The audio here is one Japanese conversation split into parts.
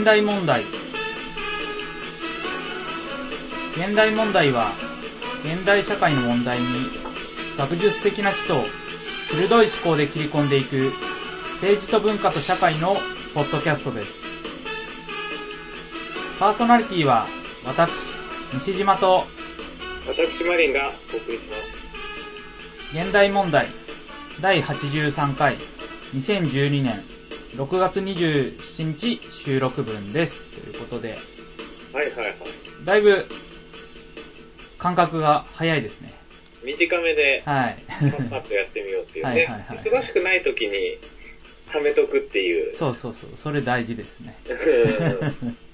現代問題。現代問題は現代社会の問題に学術的な知と鋭い思考で切り込んでいく政治と文化と社会のポッドキャストです。パーソナリティは私西島と私マリンがお送りします。現代問題第83回2012年6月27日収録分です。ということで、はいはいはい。だいぶ感覚が早いですね。短めで、はい。パッとやってみようっていうね。はいはいはい忙しくない時に、貯めとくっていう。そうそうそう、それ大事ですね。うん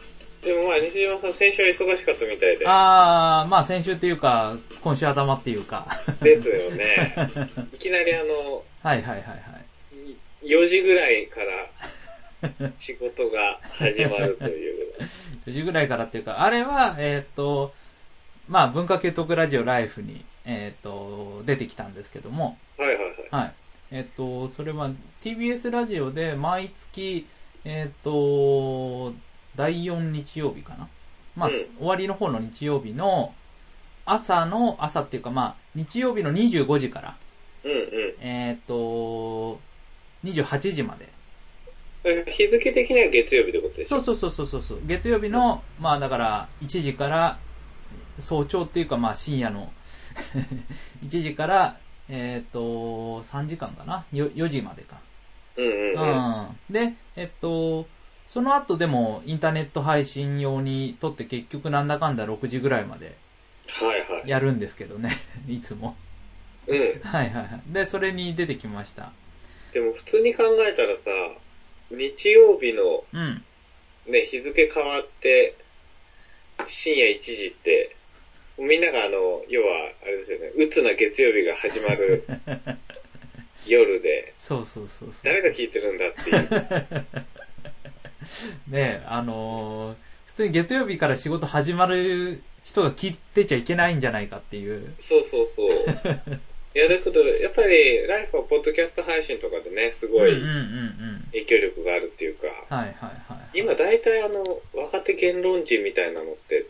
でもまあ、西島さん、先週は忙しかったみたいで。あー、まあ先週っていうか、今週頭っていうか。ですよね。いきなりあの、はいはいはいはい。4時ぐらいから 仕事が始まるという。4時ぐらいからっていうか、あれは、えーっと、まあ文化系トークラジオライフに、えーっと、出てきたんですけども、はいはいはい。はい。えっと、それは TBS ラジオで毎月、えっと、第4日曜日かな。まあ、うん終わりの方の日曜日の朝の、朝っていうかまあ、日曜日の25時から、うんうん。えっと、28時まで。日付的には月曜日ってことですそうそうそうそうそうそう。月曜日の、まあだから、1時から、早朝っていうかまあ深夜の、1時から、えっ、と、3時間かな？よ ?4 時までか。う。うんうんうん。うん。で、えっと、その後でもインターネット配信用にとって結局なんだかんだ6時ぐらいまではいはい。やるんですけどね、いつも。うん。はいはいはい。で、それに出てきました。でも普通に考えたらさ、日曜日のうん。ね、日付変わって、深夜1時って、みんながあの、要は、あれですよね、鬱な月曜日が始まる 夜で、そうそうそうそう。誰が聞いてるんだっていう。ねあのー普通に月曜日から仕事始まる人が聞いてちゃいけないんじゃないかっていう。そうそうそう。いや、だけど、やっぱり、ライフはポッドキャスト配信とかでね、すごいうんうんうんうん。影響力があるっていうか、はいはいはい。今大体あの、若手言論人みたいなのって、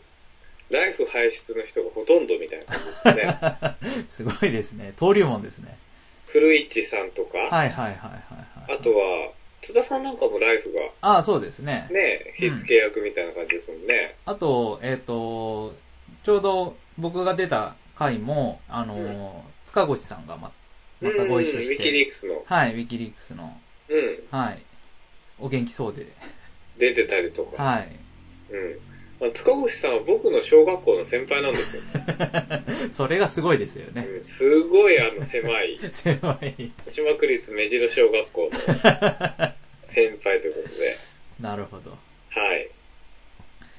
ライフ輩出の人がほとんどみたいな感じですね。すごいですね。登竜門ですね。古市さんとか、はいはいはいはい、はい。あとは、津田さんなんかもライフが、ああ、そうですね。ね、火付け役みたいな感じですもんね。あと、えっ、と、ちょうど僕が出た回も、あの、塚越さんがままたご一緒うんウィキして、リークスの、はい、ウィキリークスの、うん、はい、お元気そうで、出てたりとか。はい。うん。まあ塚越さんは僕の小学校の先輩なんですよ。それがすごいですよね。うんすごいあの狭い、狭い。豊島区立目白小学校の先輩ということで。なるほど。はい。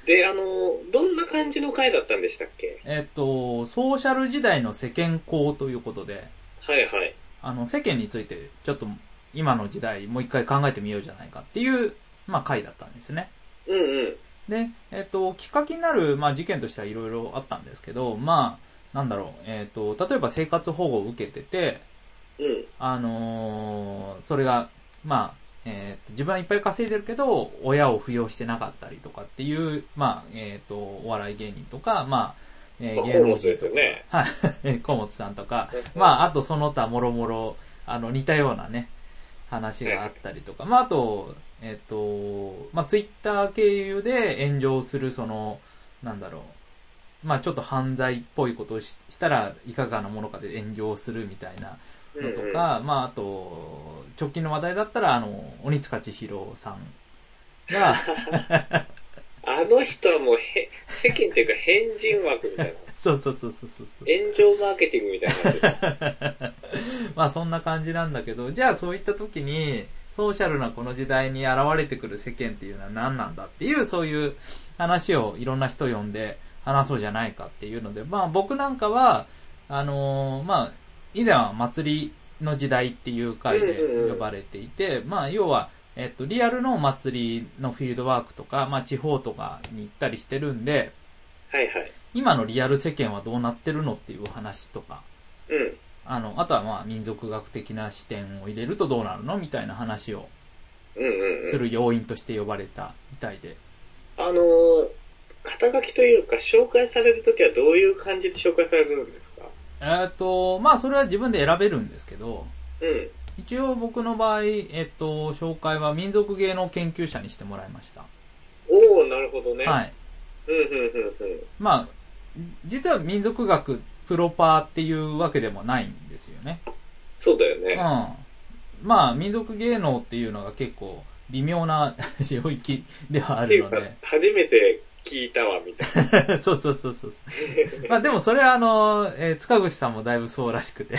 で、あの、どんな感じの回だったんでしたっけ？えっ、と、ソーシャル時代の世間公ということで、はいはい。あの、世間についてちょっと今の時代もう一回考えてみようじゃないかっていう、まあ回だったんですね。うんうん。で、えっ、と、きっかけになる、まあ、事件としてはいろいろあったんですけど、まあ、なんだろう、えっ、と、例えば生活保護を受けてて、うん。あのーそれが、まあ、えーと自分はいっぱい稼いでるけど、親を扶養してなかったりとかっていう、まあ、えっ、と、お笑い芸人とか、まあ、えーまあ芸能人とか、ね。はい、河本さんとか。うん、まあ、あとその他もろもろ、あの、似たようなね、話があったりとか、まあ、あと、えっ、と、まあ、ツイッター経由で炎上する、その、なんだろう、まあ、ちょっと犯罪っぽいことをししたらいかがなものかで炎上するみたいなのとか、まあ、あと、直近の話題だったら、あの、鬼塚千尋さんが、あの人はもうへ、世間っていうか変人枠みたいな。そうそうそうそうそう。炎上マーケティングみたいな。まあそんな感じなんだけど、じゃあそういった時に、ソーシャルなこの時代に現れてくる世間っていうのは何なんだっていう、そういう話をいろんな人呼んで話そうじゃないかっていうので、まあ僕なんかは、あのーまあ、以前は祭りの時代っていう回で呼ばれていて、まあ要は、えっと、リアルの祭りのフィールドワークとか、まあ地方とかに行ったりしてるんで、はいはい。今のリアル世間はどうなってるのっていう話とか、うん。あの、あとはまあ民族学的な視点を入れるとどうなるのみたいな話を、うんうんうん。する要因として呼ばれたみたいで。あのー、肩書きというか、紹介されるときはどういう感じで紹介されるんですか？えっ、と、まあそれは自分で選べるんですけど、うん。一応僕の場合、えっ、と、紹介は民族芸能研究者にしてもらいました。おー、なるほどね。。はいい。うんうんうんうん。まあ、実は民族学プロパーっていうわけでもないんですよね。そうだよね。うん。まあ、民族芸能っていうのが結構微妙な 領域ではあるので。、初めて聞いたわ、みたいな。そうそうそうそう。まあでもそれはあの、えー塚口さんもだいぶそうらしくて、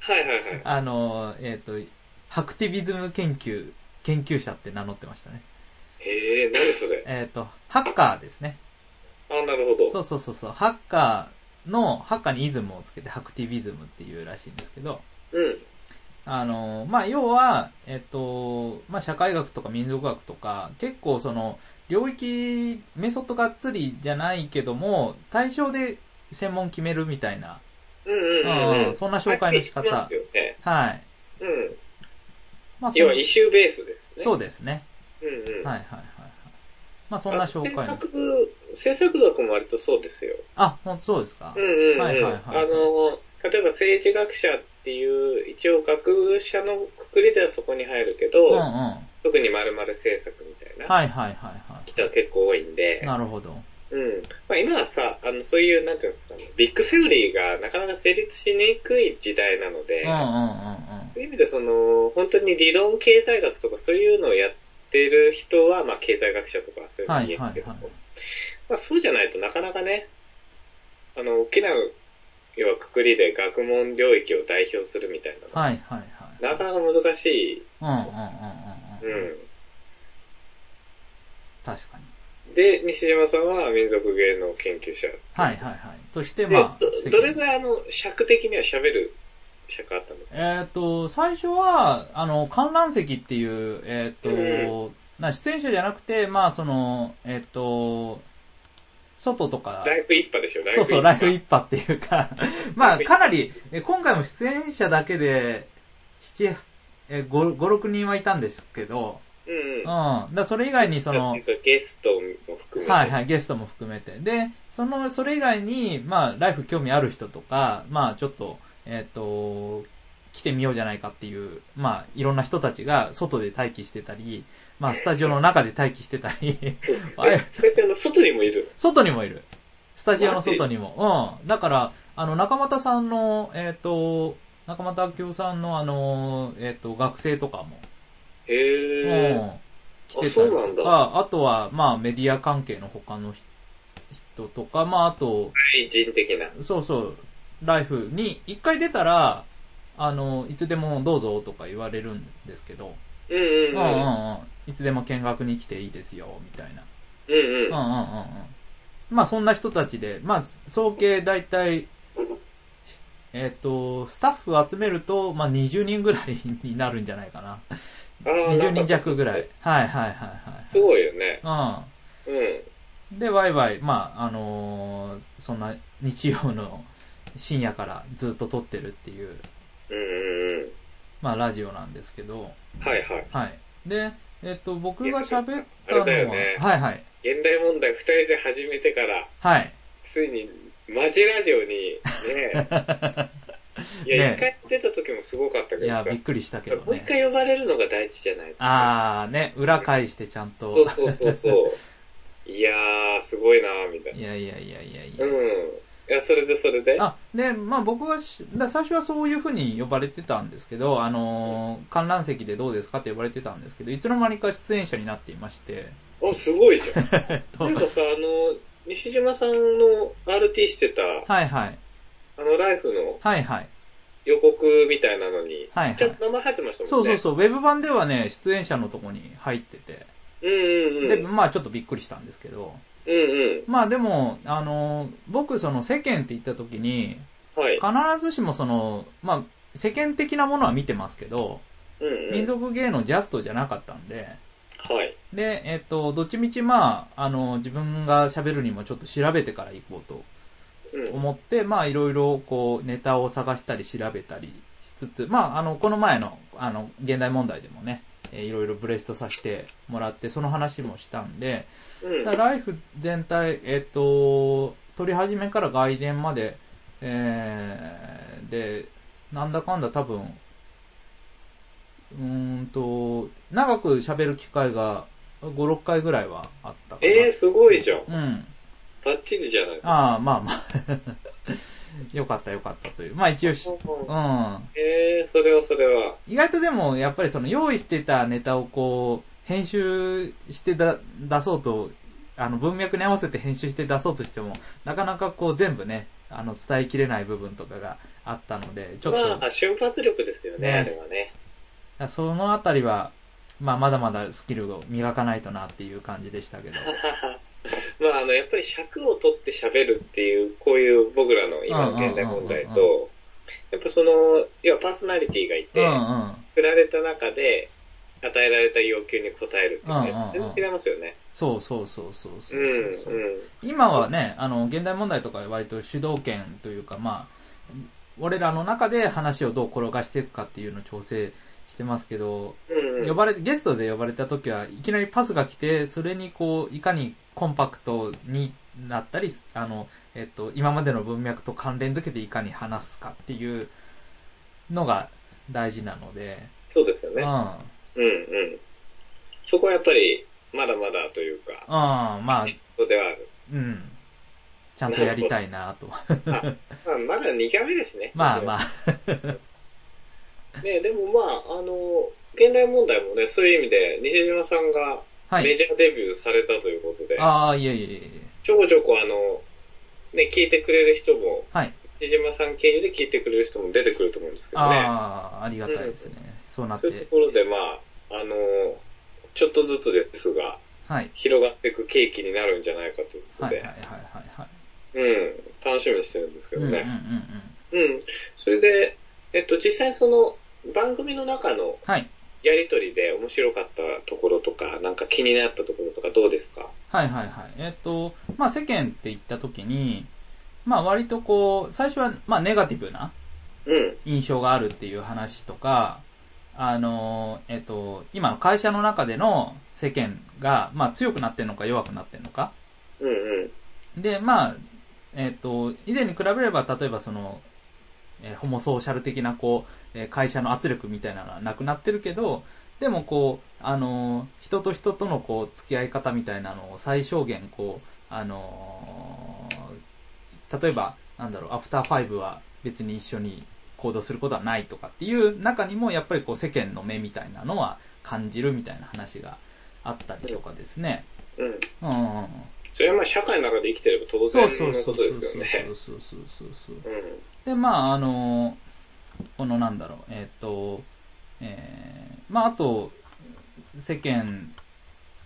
はいはいはい。あの、えっ、と、ハクティビズム研究、研究者って名乗ってましたね。へえ、何それ？えっ、と、ハッカーですね。あ、なるほど。そうそうそうそう。ハッカーの、ハッカーにイズムをつけてハクティビズムっていうらしいんですけど、うん。あの、まあ、要は、えっと、まあ、社会学とか民族学とか、結構その、領域、メソッドがっつりじゃないけども、対象で専門決めるみたいな、うんうんうんうん。そんな紹介の仕方入ってきますよね。はい。うん。まあ、そ要は、イシューベースですね。そうですね。うんうん。はいはいはいはい。まあ、そんな紹介の。制作部、制作学も割とそうですよ。あ、ほんとそうですか。うんうんうん。はいはいはいあの、例えば政治学者っていう、一応学者のくくりではそこに入るけど、うんうん。は特に〇〇政策みたいいなはいはいは人は結構多いんでい。、なるほど。うん。まあ今はさ、あの、そういう、なんていうんですかね、ビッグセオリーがなかなか成立しにくい時代なので、うんうんうんうん。そういう意味でその、本当に理論経済学とかそういうのをやってる人は、まあ経済学者とかそういうのに言えるけど、はいはいはいまあそうじゃないとなかなかね、あの、大きな、要はくくりで学問領域を代表するみたいなのは、はいはいはい。なかなか難しい。うんうんうんうんううん。ん。確かに。で、西島さんは民族芸能研究者。はいはいはい。として、で、まあ、どれぐらいあの、尺的には喋る尺あったんですかえっ、と、最初は、あの、観覧席っていう、えっ、と、な出演者じゃなくて、まあ、その、えっ、と、外とか、ライフ一派でしょそうそう、ライフ一一派っていうか、まあ、かなり、え今回も出演者だけで、7、え5、5、6人はいたんですけど、うんうん。うん。だそれ以外にそのゲストも含めて。はいはい、ゲストも含めて。で、その、それ以外に、まあ、ライフ興味ある人とか、まあ、ちょっと、えっ、と、来てみようじゃないかっていう、まあ、いろんな人たちが外で待機してたり、まあ、スタジオの中で待機してたり、あ れえ、それってあの、外にもいる？外にもいる。スタジオの外にも。うん。だから、あの、中俣さんの、えっ、と、中俣明夫さんのあの、えっ、と、学生とかも、へえ。うん。来てたりとか、あとは、まあ、メディア関係の他の人人とか、まあ、あと、外人的な。そうそう、ライフに一回出たら、あの、いつでもどうぞとか言われるんですけど、うんうんうんうんうん。うん、いつでも見学に来ていいですよ、みたいな。うんうん。うんうんうんうん。まあそんな人たちで、まあ総計大体、えっ、と、スタッフ集めると、まあ20人ぐらいになるんじゃないかな。あー20人弱ぐらい。。はいはいはいはい。すごいよね。ううん。ん。で、ワイワイ、まああのーそんな日曜の深夜からずっと撮ってるっていう。まあラジオなんですけど、はいはい。はい。で、えっ、と、僕が喋ったのは、あれだよねはいはい。現代問題二人で始めてから、はい。ついに、マジラジオに、ね、いや、ね一回出た時もすごかったけどいや、さびっくりしたけどもう一ね。回呼ばれるのが大事じゃないあー、ね、裏返してちゃんと。そうそうそうそう。いやー、すごいなー、みたいな。いやいやいやいやいや。うん。いや、それでそれで？あ、で、まあ僕はし、だ最初はそういう風に呼ばれてたんですけど、あのー観覧席でどうですかって呼ばれてたんですけど、いつの間にか出演者になっていまして、お、すごいじゃん。えっとなんかさ、あの、西島さんの RT してた、はいはい。あの、ライフのはいはい。予告みたいなのに、はいはいちゃんと名前入ってましたもんね。そうそうそう、ウェブ版ではね、出演者のとこに入ってて、うんうんうん。で、まあちょっとびっくりしたんですけど、うんうん。まあでも、あのー僕その世間って言った時に、はい。必ずしもその、まあ世間的なものは見てますけど、うんうん。民族芸能ジャストじゃなかったんで、はい。で、えっと、どっちみちまあ、あの、自分が喋るにもちょっと調べてから行こうとうん。思って、まあ、いろいろこう、ネタを探したり調べたりしつつ、まあ、あの、この前の、あの、現代問題でもね、えーいろいろブレストさせてもらって、その話もしたんで、うん。だライフ全体、えっ、と、取り始めから外伝まで、えー、で、なんだかんだ多分、うーんと、長く喋る機会が5、6回ぐらいはあったかな。えー、すごいじゃん。うん。バッチリじゃないああ、まあまあ。よかったよかったという。まあ一応し、うん。えー、それはそれは。意外とでも、やっぱりその用意してたネタをこう、編集してだ出そうと、あの文脈に合わせて編集して出そうとしても、なかなかこう全部ね、あの伝えきれない部分とかがあったので、ちょっと、まあ、瞬発力ですよね、ねあれはね。そのあたりは、まあまだまだスキルを磨かないとなっていう感じでしたけど。まあ、あの、やっぱり尺を取って喋るっていう、こういう僕らの今の現代問題と、やっぱその、要はパーソナリティがいて。振られた中で、与えられた要求に応えるって全然違いますよね。そうそうそうそうそうそううん、そううん。今はね、あの、現代問題とか割と主導権というか、まあ、俺らの中で話をどう転がしていくかっていうのを調整してますけど、うんうん呼ばれ、ゲストで呼ばれた時はいきなりパスが来て、それにこう、いかにコンパクトになったり、あの、えっと、今までの文脈と関連づけていかに話すかっていうのが大事なので、そうですよね。うん。うん、うんうん。そこはやっぱり、まだまだというか、まあ、そうではある。うん。ちゃんとやりたいなと。あまあ、まだ2回目ですね。ま あまあ。ね、でもまあ、あの、現代問題もね、そういう意味で、西島さんがはい。メジャーデビューされたということで、ああ、いえいえいえ。ちょこちょこあの、ね、聞いてくれる人も、はい。西島さん経由で聞いてくれる人も出てくると思うんですけどね。ああ、ありがたいですね。そうなってそういうと。ころで、まあ、あの、ちょっとずつですが、はい。広がっていく契機になるんじゃないかということで、はいはいはいはいはい。うん、楽しみにしてるんですけうんうんうんどね。うん。それで、えっと、実際その、番組の中のはい。やりとりで面白かったところとか、なんか気になったところとかどうですか？はいはいはい。えっと、まあ世間って言った時に、まあ割とこう、最初はまあネガティブなうん。印象があるっていう話とか、あの、えっと、今の会社の中での世間が、まあ強くなってんのか弱くなってんのか。うんうん。で、まあ、えっ、と、以前に比べれば、例えばその、えーホモソーシャル的な、こう、えー会社の圧力みたいなのはなくなってるけど、でもこう、あのー人と人とのこう、付き合い方みたいなのを最小限、こう、あのー例えば、なんだろう、アフターファイブは別に一緒に行動することはないとかっていう中にも、やっぱりこう、世間の目みたいなのは感じるみたいな話があったりとかですね。うん。うんうんうん。それはまあ社会の中で生きてれば当然のこそうそうそうとですよね。そうそうそうそうそう。うん。で、まあ、あの、このなんだろう、えっ、と、えー、まあ、あと、世間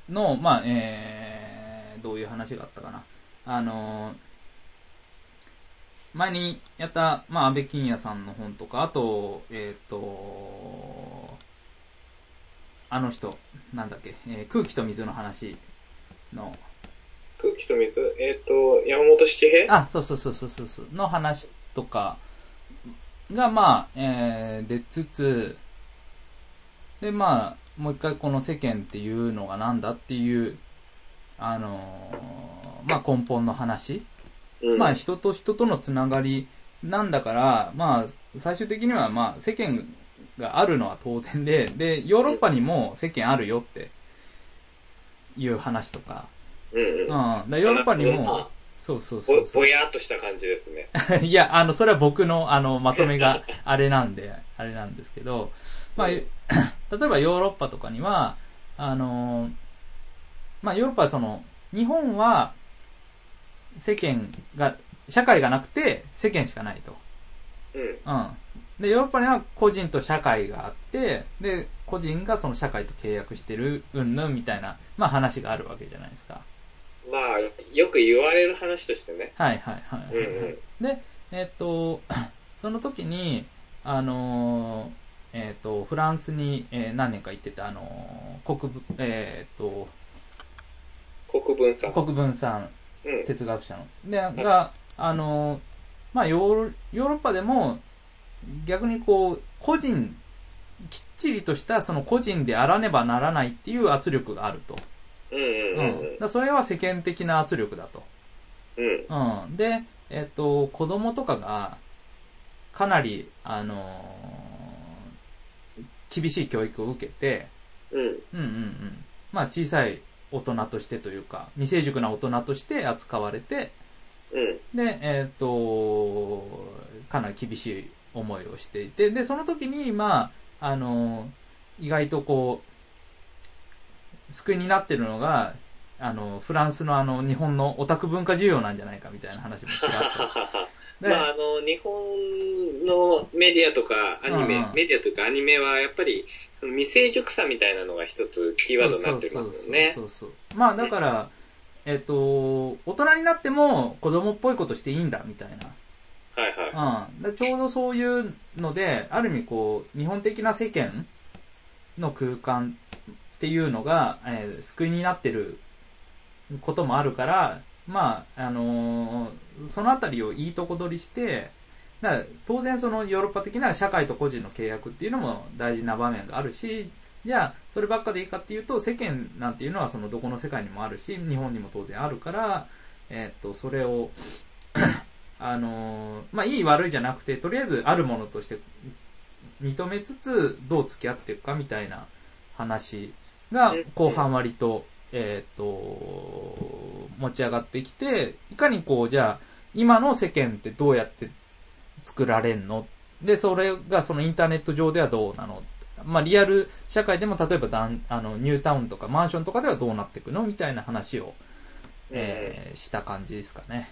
の、まあ、えー、どういう話があったかな。あの、前にやった、まあ、安倍金也さんの本とか、あと、えっ、と、あの人、なんだっけ、えー空気と水の話の、空気と水えっ、と、山本七平？あ、そうそうそうそうそうそう、の話とかが、まあ、えー、出つつ、で、まあ、もう一回この世間っていうのがなんだっていう、あのーまあ根本の話。うん。まあ人と人とのつながりなんだから、まあ最終的にはまあ世間があるのは当然で、で、ヨーロッパにも世間あるよっていう話とか、うんヨーロッパにまもあ、そうそうそうぼそう。ぼやっとした感じですね。いや、あの、それは僕の、あの、まとめが あれなんで、あれなんですけど、まあ、例えばヨーロッパとかには、あの、まあ、ヨーロッパはその、日本は、世間が、社会がなくて、世間しかないと。うん。うん。で、ヨーロッパには個人と社会があって、で、個人がその社会と契約してる、うんぬんみたいな、まあ話があるわけじゃないですか。まあ、よく言われる話としてね。はいはいはいはい、はいうんうんで、えっ、と、その時に、あのーえっ、と、フランスに、えー何年か行ってた、あのー国分、えっ、と、国分さん。国分さん、うん。哲学者の。で、が、あのーまあヨーロ、ヨーロッパでも、逆にこう、個人きっちりとしたその個人であらねばならないっていう圧力があると。うん。だそれは世間的な圧力だと。うん。うん。で、えっと、子供とかが、かなり、あのー厳しい教育を受けて、うん。うんうんうん。まあ小さい大人としてというか、未成熟な大人として扱われて、うん。で、えっ、と、かなり厳しい思いをしていて、で、その時に、まあ、あの、意外とこう、救いになってるのが、あの、フランスのあの、日本のオタク文化需要なんじゃないかみたいな話もちらっと。で まあ、あの、日本のメディアとかアニメ、うんうんメディアとかアニメはやっぱり、その未成熟さみたいなのが一つキーワードになってますよね。そうそうそうそう。まあだから、えっ、と、大人になっても子供っぽいことしていいんだみたいな。はいはうん、だちょうどそういうので、ある意味こう、日本的な世間の空間っていうのが、えー救いになってることもあるから、まあ、あのーそのあたりをいいとこ取りして、だから当然そのヨーロッパ的な社会と個人の契約っていうのも大事な場面があるし、じゃあ、そればっかでいいかっていうと、世間なんていうのはそのどこの世界にもあるし、日本にも当然あるから、えっと、それを、あのーまあ、いい悪いじゃなくて、とりあえずあるものとして認めつつ、どう付き合っていくかみたいな話が後半割と、えっ、と、持ち上がってきて、いかにこう、じゃあ、今の世間ってどうやって作られんの？で、それがそのインターネット上ではどうなの？まあ、リアル社会でも例えばダンあのニュータウンとかマンションとかではどうなっていくの？みたいな話を、えーした感じですかね。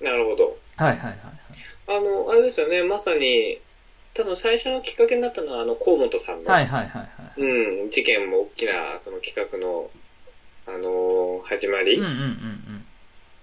い。なるほど。はいはいはいはい。あの、あれですよね、まさに、多分最初のきっかけになったのは、あの、河本さんの、はいはいはいはい。うん、事件も大きな、その企画の、あのー始まりうんうんうん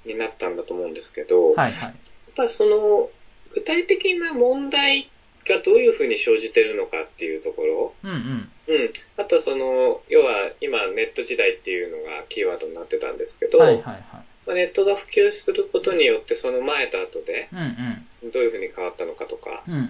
になったんだと思うんですけど、うん。はいはい。やっぱりその、具体的な問題がどういうふうに生じてるのかっていうところ、うんうん。うん。あとはその、要は今ネット時代っていうのがキーワードになってたんですけど、はいはいはい。まあネットが普及することによってその前と後でうんうん。どういうふうに変わったのかとか、うんうんう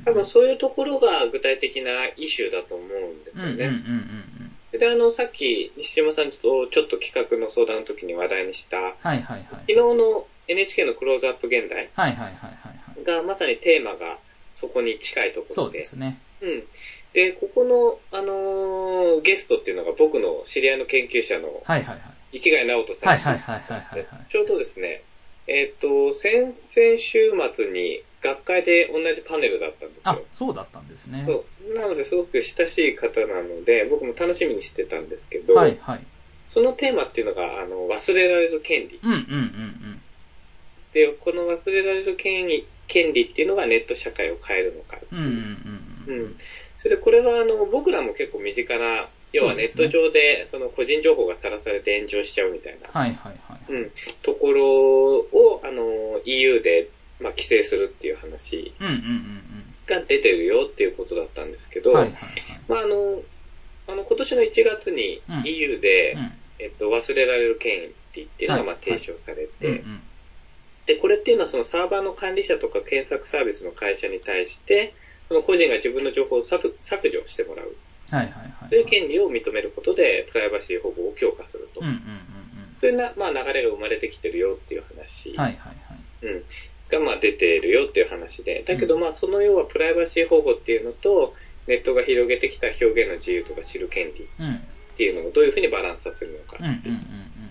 ん。多分そういうところが具体的なイシューだと思うんですうんうんうんようんね。で、あの、さっき西島さんとちょっと企画の相談の時に話題にした、はいはいはい。昨日の NHK のクローズアップ現代はいはいはいはいはい。がまさにテーマがそこに近いところで。そうですね。うん。で、ここの、あのーゲストっていうのが僕の知り合いの研究者のはいはいはい。池貝直人さん。はいはいはいはいちょうどですね、えっ、と、先々週末に学会で同じパネルだったんですあよ。、そうだったんですね。そう。なので、すごく親しい方なので、僕も楽しみにしてたんですけど、はいはい。そのテーマっていうのが、あの、忘れられる権利。うんうんうんで、この忘れられる権利、権利っていうのがネット社会を変えるのか。うん。うんうんうんうん。うん。それで、これは、あの、僕らも結構身近な、要はネット上で、その個人情報がさらされて炎上しちゃうみたいな、はいはいはい。うん、ところを、あの、EU で、まあ、規制するっていう話うんうんうんが出てるよっていうことだったんですけど、うん。はいはいはい。まあ、あの、あの、今年の1月にうん EU で、うんえっと、忘れられる権利っていうのが、はいまあ、提唱されて、うんうん。で、これっていうのはそのサーバーの管理者とか検索サービスの会社に対して、その個人が自分の情報を削削除してもらう。はいはいはい。そういう権利を認めることで、プライバシー保護を強化すると。うんうんうんそういうな、まあ、流れが生まれてきてるよっていう話。うん。はいはいはい。うん。が、まあ、出てるよっていう話で。だけど、まあ、その要はプライバシー保護っていうのと、ネットが広げてきた表現の自由とか知る権利うん。っていうのをどういうふうにバランスさせるのか。うんうんうんうん。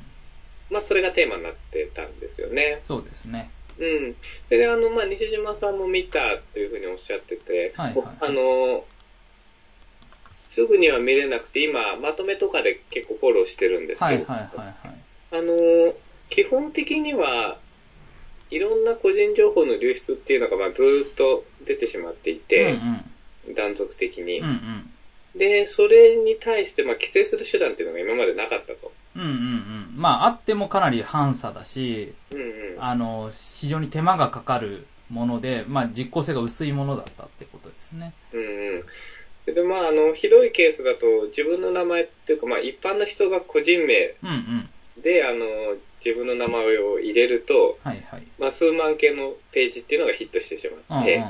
まあ、それがテーマになってたんですよね。そうですね。うん。で、あの、まあ、西島さんも見たっていうふうにおっしゃってて、はいはいあの、すぐには見れなくて、今、まとめとかで結構フォローしてるんですけど、はいはいはいはい。あの、基本的には、いろんな個人情報の流出っていうのが、まあ、ずーっと出てしまっていて、断続的に。うんうん。で、それに対して、まあ、規制する手段っていうのが今までなかったと。うんうんうん。まあ、あってもかなり反差だし、うんうん。あの、非常に手間がかかるもので、まあ、実効性が薄いものだったってことですね。うんうん。それで、まあ、あの、ひどいケースだと、自分の名前っていうか、まあ、一般の人が個人名うんうん。で、あの、自分の名前を入れると、はいはい。まあ、数万件のページっていうのがヒットしてしうんうんまって、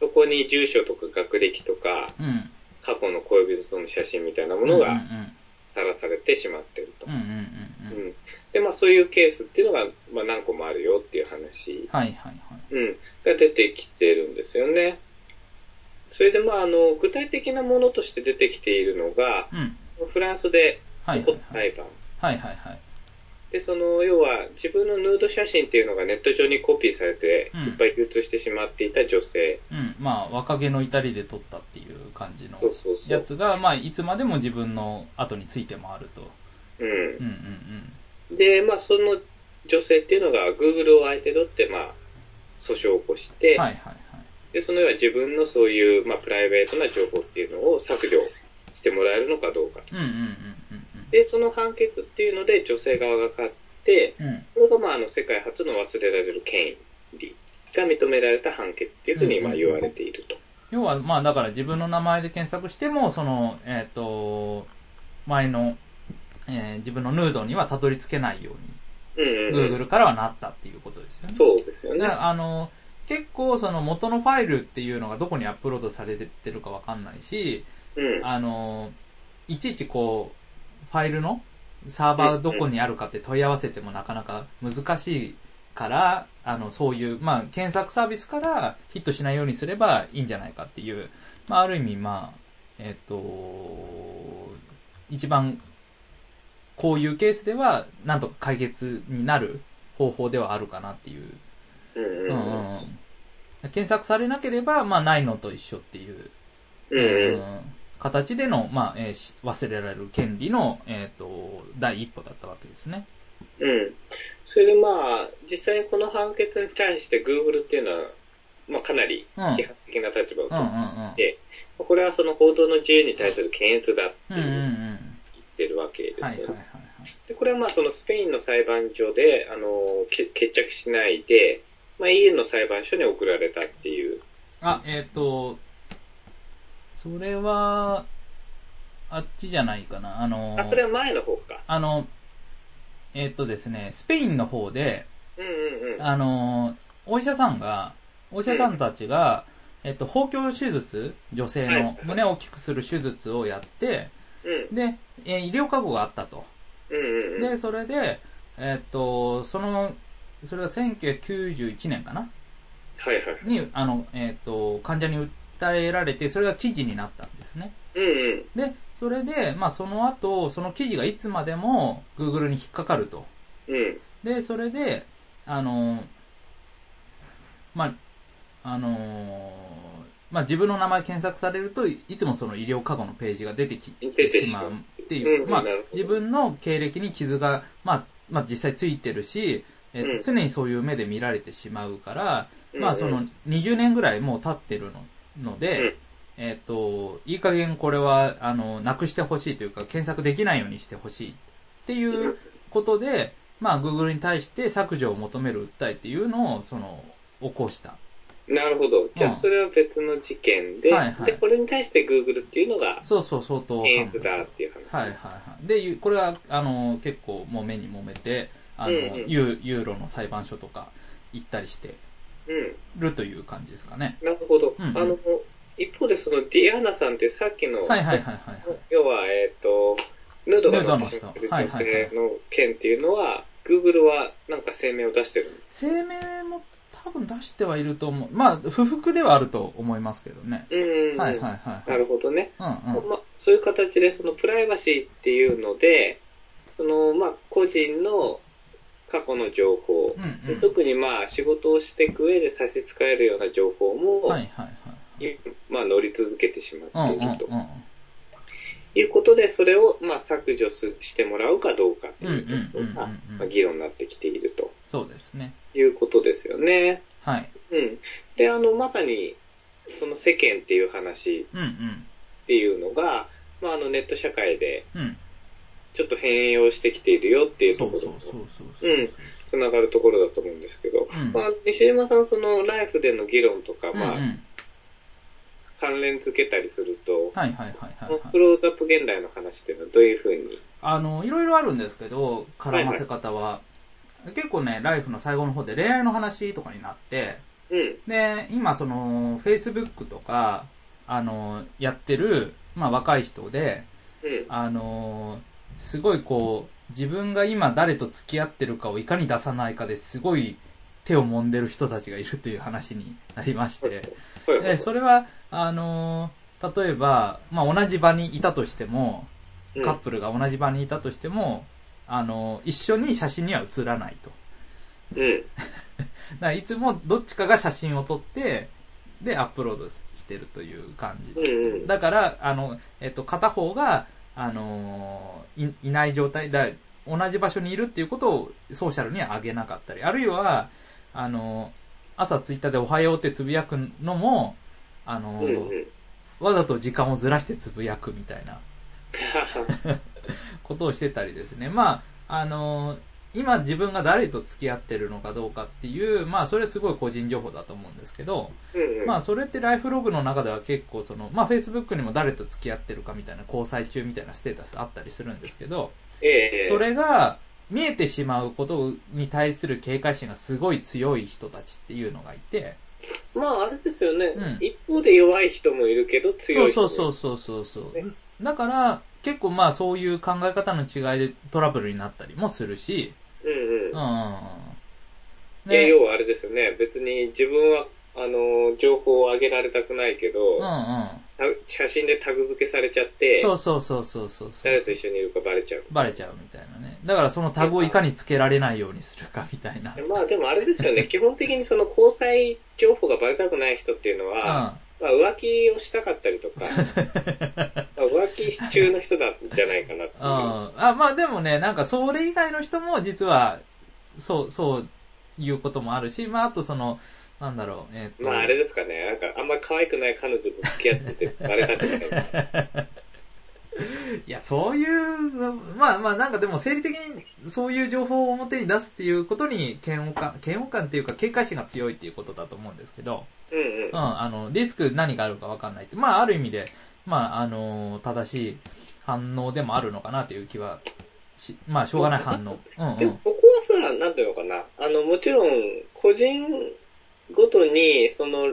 そこに住所とか学歴とか、うん。うん。過去の恋人との写真みたいなものうんがさらされてしまってると。うんうんうんうんうん。うんで、まあそういうケースっていうのが、まあ何個もあるよっていう話、はいはいはい。うん、が出てきてるんですよね。それでまああの、具体的なものとして出てきているのが、うん。フランスではい起こ。った裁判。はいはいはい。で、その、要は、自分のヌード写真っていうのがネット上にコピーされて、うんいっぱい流通してしまっていた女性。うん。まあ、若気の至りで撮ったっていう感じのやつが、まあ、いつまでも自分の後について回ると。うんうんうんうん。で、まあ、その女性っていうのが Google を相手取って、まあ、訴訟を起こして、はいはいはい。で、その要は自分のそういう、まあ、プライベートな情報っていうのを削除してもらえるのかどうか。うんうんうんで、その判決っていうので女性側が勝って、うん。これがまあ、あの、世界初の忘れられる権利が認められた判決っていうふうにまあ言われていると。要は、まあ、だから自分の名前で検索しても、その、えっ、と、前の、えー自分のヌードにはたどり着けないよううんうん、に、うん。Google からはなったっていうことですよね。そうですよね。あの、結構その元のファイルっていうのがどこにアップロードされてるかわかんないし、うん。あの、いちいちこう、ファイルのサーバーどこにあるかって問い合わせてもなかなか難しいから、あの、そういう、まあ、検索サービスからヒットしないようにすればいいんじゃないかっていう、まあ、ある意味、まあ、えっ、と、一番、こういうケースでは、なんとか解決になる方法ではあるかなっていう。うんうんうんうんうん検索されなければ、まあ、ないのと一緒っていう。うん形での、まあえーし忘れられる権利の、えー、と第一歩だったわけですね。うん。それでまあ、実際にこの判決に対して Google っていうのは、まあかなりうん批判的な立場を取って、これはその報道の自由に対する検閲だって言うん。ってるわけですよね。はいはいはいはい。で、これはまあそのスペインの裁判所で、あの、け決着しないで、まあ EU の裁判所に送られたっていう。あ、えっ、と、それは、あっちじゃないかな。あの、あ、それは前の方か。あの、えっ、とですね、スペインの方で、うんうんうん。あの、お医者さんが、お医者さんたちが、えっと、包協手術、女性はいの胸を大きくする手術をやって、うん。で、えー医療過誤があったと。うんうんうん。で、それで、えっと、その、それが1991年かな？はいはい。に、あの、えっと、患者に訴えられて、それが記事になったんですね。うんうん。で、それで、まあ、その後、その記事がいつまでも Google に引っかかると。うん。で、それで、あの、まあ、あの、まあ、自分の名前検索されるといつもその医療過誤のページが出てき出ててしまうっていう、まあ自分の経歴に傷が、まあ、まあ、実際ついてるし、えっとうん常にそういう目で見られてしまうから、うんまあ、その20年ぐらいもう経ってるのので、うんえっと、いい加減これは、あの、なくしてほしいというか、検索できないようにしてほしいっていうことで、まあ、Google に対して削除を求める訴えっていうのを、その、起こした。なるほど。じゃうんあそれは別の事件で、はいはいで、これに対して Google っていうのがそうそう、相当検閲だっていう話。はいはいはい。で、これは、あの、結構もう目に揉めて、あの、うんうんユーユーロの裁判所とか行ったりしてうん。るという感じですかね。なるほど。うんうんあの、一方でそのディアナさんってさっきの、はいはいはいはいはい。要は、えっ、と、ヌードがヌードの人載ってしまってる女性の件っていうのは、Google はなんか声明を出してるんです。声明も多分出してはいると思う。まあ、不服ではあると思いますけどね。うんはいはいはい。なるほどね。うんうん。まあ、そういう形で、そのプライバシーっていうので、その、まあ、個人の過去の情報、うんうんで特にまあ、仕事をしていく上で差し支えるような情報も、はいはいはい。まあ、乗り続けてしまうんうんっているとうん。いうことで、それをまあ削除すしてもらうかどうかっていうこが、まあ議論になってきているとそうですね。いうことですよね。はい。うん。で、あの、まさに、その世間っていう話うんうん。っていうのが、まあ、あの、ネット社会でうん。ちょっと変容してきているよっていうそところうそうんつながるところだと思うんですけど、うんまあ、西山さん、その、ライフでの議論とか、うんまあ、うん。関連付けたりすると、はいはいはいはい、はい。クローズアップ現代の話っていうのはどういうふうに？あの、いろいろあるんですけど、絡ませ方は。結構ね、ライフの最後の方で恋愛の話とかになって、うん。で、今その、Facebook とか、あの、やってる、まあ若い人で、うん。あのーすごいこう、自分が今誰と付き合ってるかをいかに出さないかですごい手を揉んでる人たちがいるという話になりまして、でそれは、あのー例えば、まあ同じ場にいたとしても、うんカップルが同じ場にいたとしても、あのー一緒に写真には写らないと。うん。だからいつもどっちかが写真を撮って、で、アップロードしてるという感じ。うんうん。だから、あの、えっと、片方が、あのーい、いない状態だ、同じ場所にいるっていうことをソーシャルには上げなかったり、あるいは、あのー朝ツイッターでおはようってつぶやくのも、あのーうんうん。わざと時間をずらしてつぶやくみたいな ことをしてたりですね。まあ、あのー今自分が誰と付き合ってるのかどうかっていう、まあそれすごい個人情報だと思うんですけど、うんうん。まあそれってライフログの中では結構その、まあ Facebook にも誰と付き合ってるかみたいな交際中みたいなステータスあったりするんですけど、ええ。それが見えてしまうことに対する警戒心がすごい強い人たちっていうのがいて、まあ、あれですよね、うん。一方で弱い人もいるけど、強い人も。そうそうそうそうそうそう。ね。だから結構まあそういう考え方の違いでトラブルになったりもするし、うんうん。うんうんうん。で、要はあれですよね、別に自分は、あの、情報を上げられたくないけど、うんうん。た写真でタグ付けされちゃって、そうそうそうそうそうそう。誰と一緒にいるかバレちゃう。バレちゃうみたいなね。だからそのタグをいかにつけられないようにするかみたいな。まあでもあれですよね、基本的にその交際情報がバレたくない人っていうのは、まあ、浮気をしたかったりとか、ま あ浮気中の人なんじゃないかなっていう。うん。あ、まあでもね、なんかそれ以外の人も実は、そう、そういうこともあるし、まああとその、なんだろう、えっ、と。まああれですかね、なんかあんまり可愛くない彼女と付き合ってて バレたくない。いや、そういうの、まあまあなんかでも生理的にそういう情報を表に出すっていうことに嫌悪感、嫌悪感っていうか警戒心が強いっていうことだと思うんですけど、うんうん。うん、あの、リスク何があるかわかんないって、まあある意味で、まああの、正しい反応でもあるのかなという気はし、まあしょうがない反応。うんうん。でもここはさ、なんていうのかな、あの、もちろん、個人ごとに、その、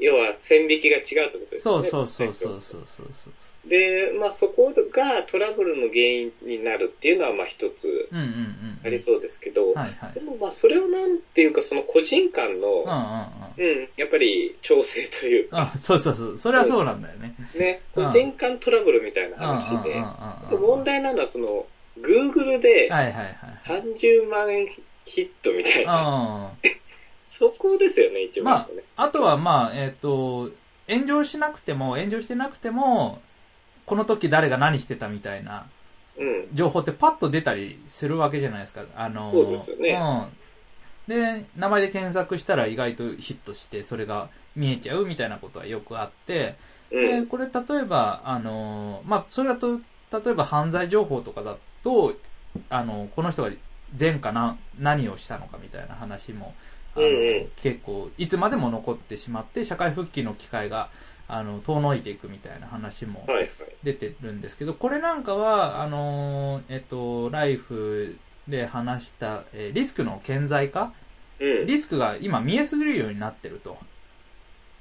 要は線引きが違うってことですよね。そうそうそうそうそうそうそう。で、まあそこがトラブルの原因になるっていうのは、まあ一つ。ありそうですけど、はいはい。でもまあそれをなんていうか、その個人間の、うんうんうん。うん、やっぱり調整というか、あ、そうそうそう。それはそうなんだよね。ね、うん個人間トラブルみたいな話で、うん。問題なのはその、Google ではいはいはい。30万円ヒットみたいな、うん。そこですよね、一ま番ね。あ、あとはまあ、えっ、と、炎上しなくても、炎上してなくても、この時誰が何してたみたいなうん。情報ってパッと出たりするわけじゃないですか。あの、そうですよねうん。で、名前で検索したら意外とヒットして、それが見えちゃうみたいなことはよくあって、うで、ん。これ例えば、あの、まあ、それだと、例えば犯罪情報とかだと、あの、この人が前科な何をしたのかみたいな話も、あの、うんうん結構、いつまでも残ってしまって、社会復帰の機会が、あの、遠のいていくみたいな話も。出てるんですけど、これなんかは、あの、えっと、ライフで話した、えーリスクの顕在化？うん。リスクが今見えすぎるようになってると。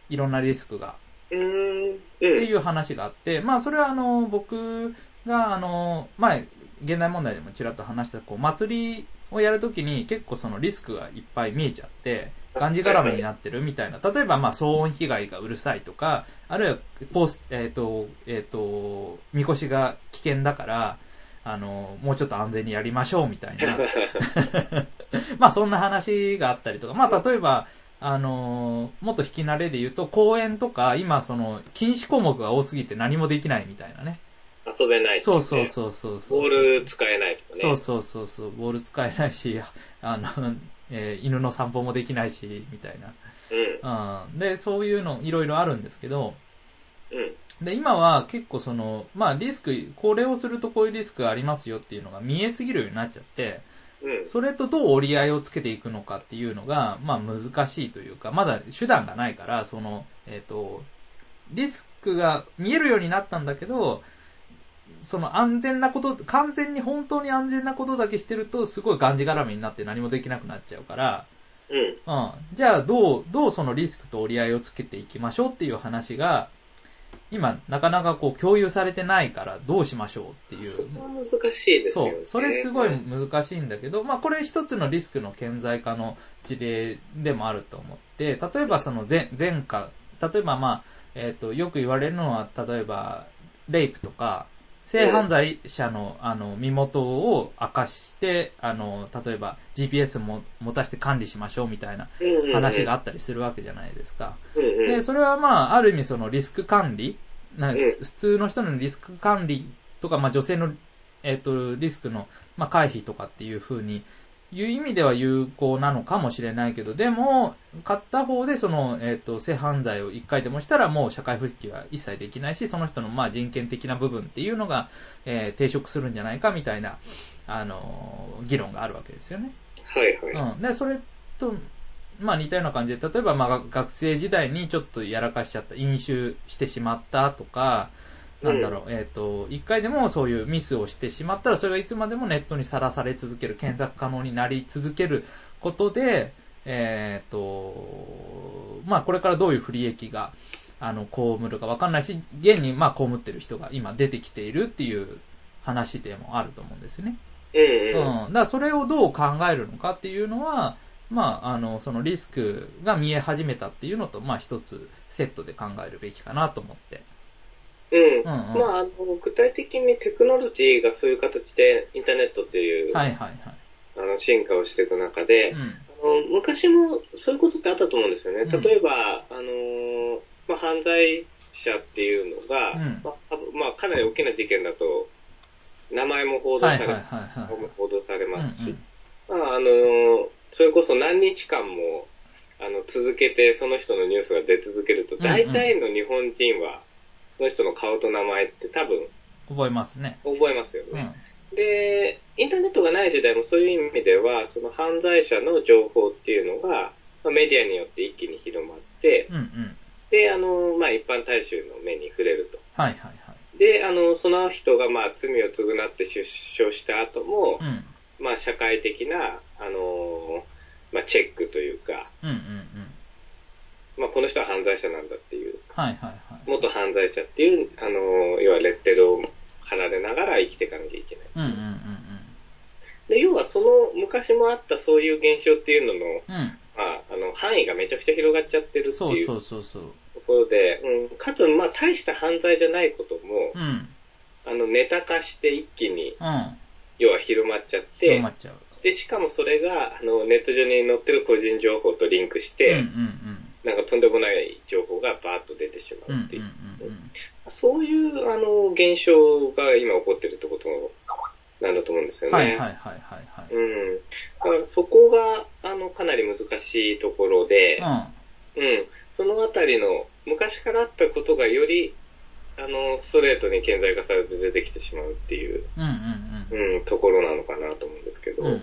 いろんなリスクが。うーん。ってうん。いう話があって、まあそれはあの、僕があの、前、現代問題でもちらっと話した、こう、祭りをやるときに結構そのリスクがいっぱい見えちゃって、がんじがらめになってるみたいな。例えばまあ騒音被害がうるさいとか、あるいはポス、えっ、と、えっ、と、みこしが危険だから、あの、もうちょっと安全にやりましょうみたいな。まあそんな話があったりとか、まあ例えば、あのもっと引き慣れで言うと、公園とか、今その、禁止項目が多すぎて何もできないみたいなね。遊べない、そうそうそうそうそう。ボール使えないとかね。そうそうそうそう、ボール使えないし、あの、えー犬の散歩もできないし、みたいうん。な。うん。で、そういうのいろいろあるんですけど、うん。で、今は結構その、まあリスク、これをするとこういうリスクがありますよっていうのが見えすぎるようになっちゃって、うん。それとどう折り合いをつけていくのかっていうのが、まあ難しいというか、まだ手段がないから、その、えっ、と、リスクが見えるようになったんだけど、その安全なこと、完全に本当に安全なことだけしてると、すごいがんじがらめになって何もできなくなっちゃうから、うん。うん。じゃあ、どう、どうそのリスクと折り合いをつけていきましょうっていう話が、今、なかなかこう共有されてないからどうしましょうっていう。そこは難しいですよね。そう。それすごい難しいんだけど、まあこれ一つのリスクの顕在化の事例でもあると思って、例えばその前前科、例えばまあ、えっ、と、よく言われるのは、例えば、レイプとか、性犯罪者の、あの、身元を明かして、あの、例えば GPS も持たせて管理しましょうみたいな話があったりするわけじゃないですか。で、それはまあ、ある意味そのリスク管理、なうん。普通の人のリスク管理とか、まあ女性の、えっ、と、リスクの、まあ、回避とかっていう風に、いう意味では有効なのかもしれないけど、でも、片方でその、えっ、と、性犯罪を一回でもしたらもう社会復帰は一切できないし、その人のまあ人権的な部分っていうのが、えー抵触するんじゃないかみたいな、あの、議論があるわけですよね。はいはい。うん。で、それと、まあ似たような感じで、例えばまあが学生時代にちょっとやらかしちゃった、飲酒してしまったとか、なんだろう、えっ、と、一回でもそういうミスをしてしまったら、それがいつまでもネットにさらされ続ける、検索可能になり続けることで、えっ、と、まあこれからどういう不利益が、あの、被るかわかんないし、現にまあ被ってる人が今出てきているっていう話でもあると思うんですね。うんうん。うん。だからそれをどう考えるのかっていうのは、まあ、あの、そのリスクが見え始めたっていうのと、まあ一つセットで考えるべきかなと思って。うん。うんうんまあ、あの、具体的にテクノロジーがそういう形でインターネットっていう、はいはいはい。あの、進化をしていく中で、うん。あの昔もそういうことってあったと思うんですよね。うん例えば、あの、まあ、犯罪者っていうのが、うんまあまあ、かなり大きな事件だと、名前も報道され、はいはいはいはい。報道されますし、うんまあ、あの、それこそ何日間も、あの、続けてその人のニュースが出続けると、うんうん大体の日本人は、その人の顔と名前って多分覚えますね。覚えますようん。ね。で、インターネットがない時代もそういう意味では、その犯罪者の情報っていうのが、まあメディアによって一気に広まって、うんうん。で、あの、まあ、一般大衆の目に触れると。はいはいはい。で、あの、その人が、まあ、罪を償って出所した後もう、ん。まあ、社会的な、あの、まあ、チェックというか、うんうんうん。まあ、この人は犯罪者なんだっていう、はいはいはい。元犯罪者っていう、あの、要はレッテルを貼られながら生きていかなきゃいけない。うんうんうんで、要はその昔もあったそういう現象っていうのの、うん。うん。まあ、あの、範囲がめちゃくちゃ広がっちゃってるっていうそうそうそう。ところで、うん、かつ、まあ、大した犯罪じゃないことも、うん。あの、ネタ化して一気に、うん。要は広まっちゃって広ま、っちゃう。で、しかもそれが、あの、ネット上に載ってる個人情報とリンクして、うんうんなんかとんでもない情報がバーッと出てしうん。うんうんまうっていう。うんそういう、あの、現象が今起こってるってことなんだと思うんですうん。よね。はいはいはいはいはい。うん。だからそこが、あの、かなり難しいところで、うん。うん。そのあたりの、昔からあったことがより、あの、ストレートに顕在化されて出てきてしまうっていう、うんうんうん。うん、ところなのかなと思うんですけど。うんうん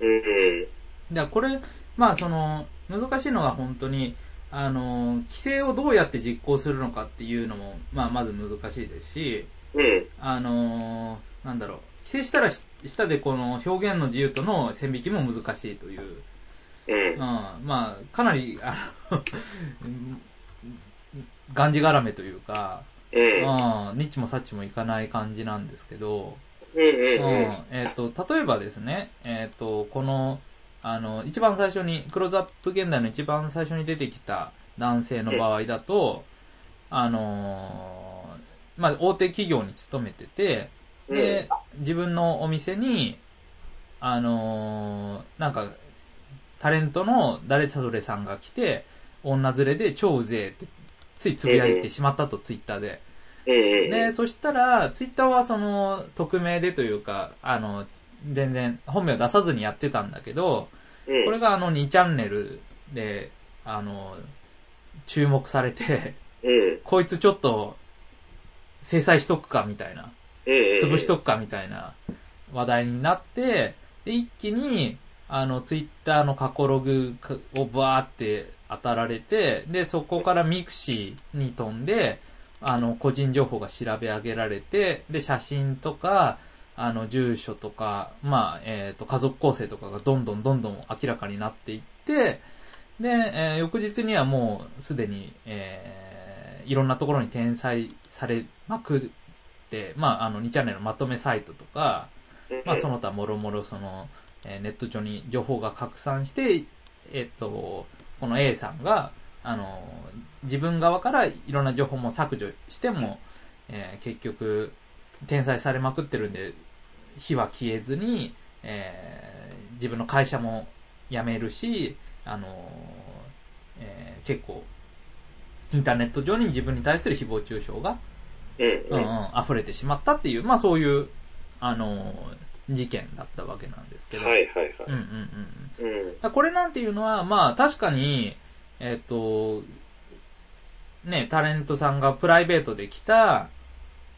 うん。うん。だからこれ、まあその、難しいのが本当に、あの、規制をどうやって実行するのかっていうのも、まあまず難しいですし、うん。あの、なんだろう、規制したらし下でこの表現の自由との線引きも難しいという、うんうん、。まあ、かなり、あの、がんじがらめというか、うん。うニッチもサッチもいかない感じなんですけど、うん。うん。うんえっ、と、例えばですね、えっ、と、この、あの、一番最初に、クローズアップ現代の一番最初に出てきた男性の場合だと、あのーまあ、大手企業に勤めてて、で、自分のお店に、あのーなんか、タレントの誰それさんが来て、女連れで超うぜえって、ついつぶやいてしまったと、ツイッターで。で、そしたら、ツイッターはその、匿名でというか、あの、全然本名出さずにやってたんだけど、うん、これがあの2チャンネルで、あの、注目されて、うん。こいつちょっと、制裁しとくかみたいな、うん。潰しとくかみたいな話題になって、で、一気に、あの、ツイッターの過去ログをバーって当たられて、で、そこからミクシーに飛んで、あの、個人情報が調べ上げられて、で、写真とか、あの、住所とか、まあ、えっ、と、家族構成とかがどんどんどんどん明らかになっていって、で、えー翌日にはもうすでに、えーいろんなところに転載されまくって、まあ、あの、2チャンネルのまとめサイトとか、まあ、その他もろもろその、えーネット上に情報が拡散して、えっ、と、この A さんが、あの、自分側からいろんな情報も削除しても、えー結局、転載されまくってるんで、火は消えずに、えー自分の会社も辞めるし、あの、えー結構、インターネット上に自分に対する誹謗中傷が、うんううんんうん、溢れてしまったっていう、まあそういう、あの、事件だったわけなんですけど。はいはいはい。うんうんうん。うん。これなんていうのは、まあ確かに、えっ、と、ね、タレントさんがプライベートで来た、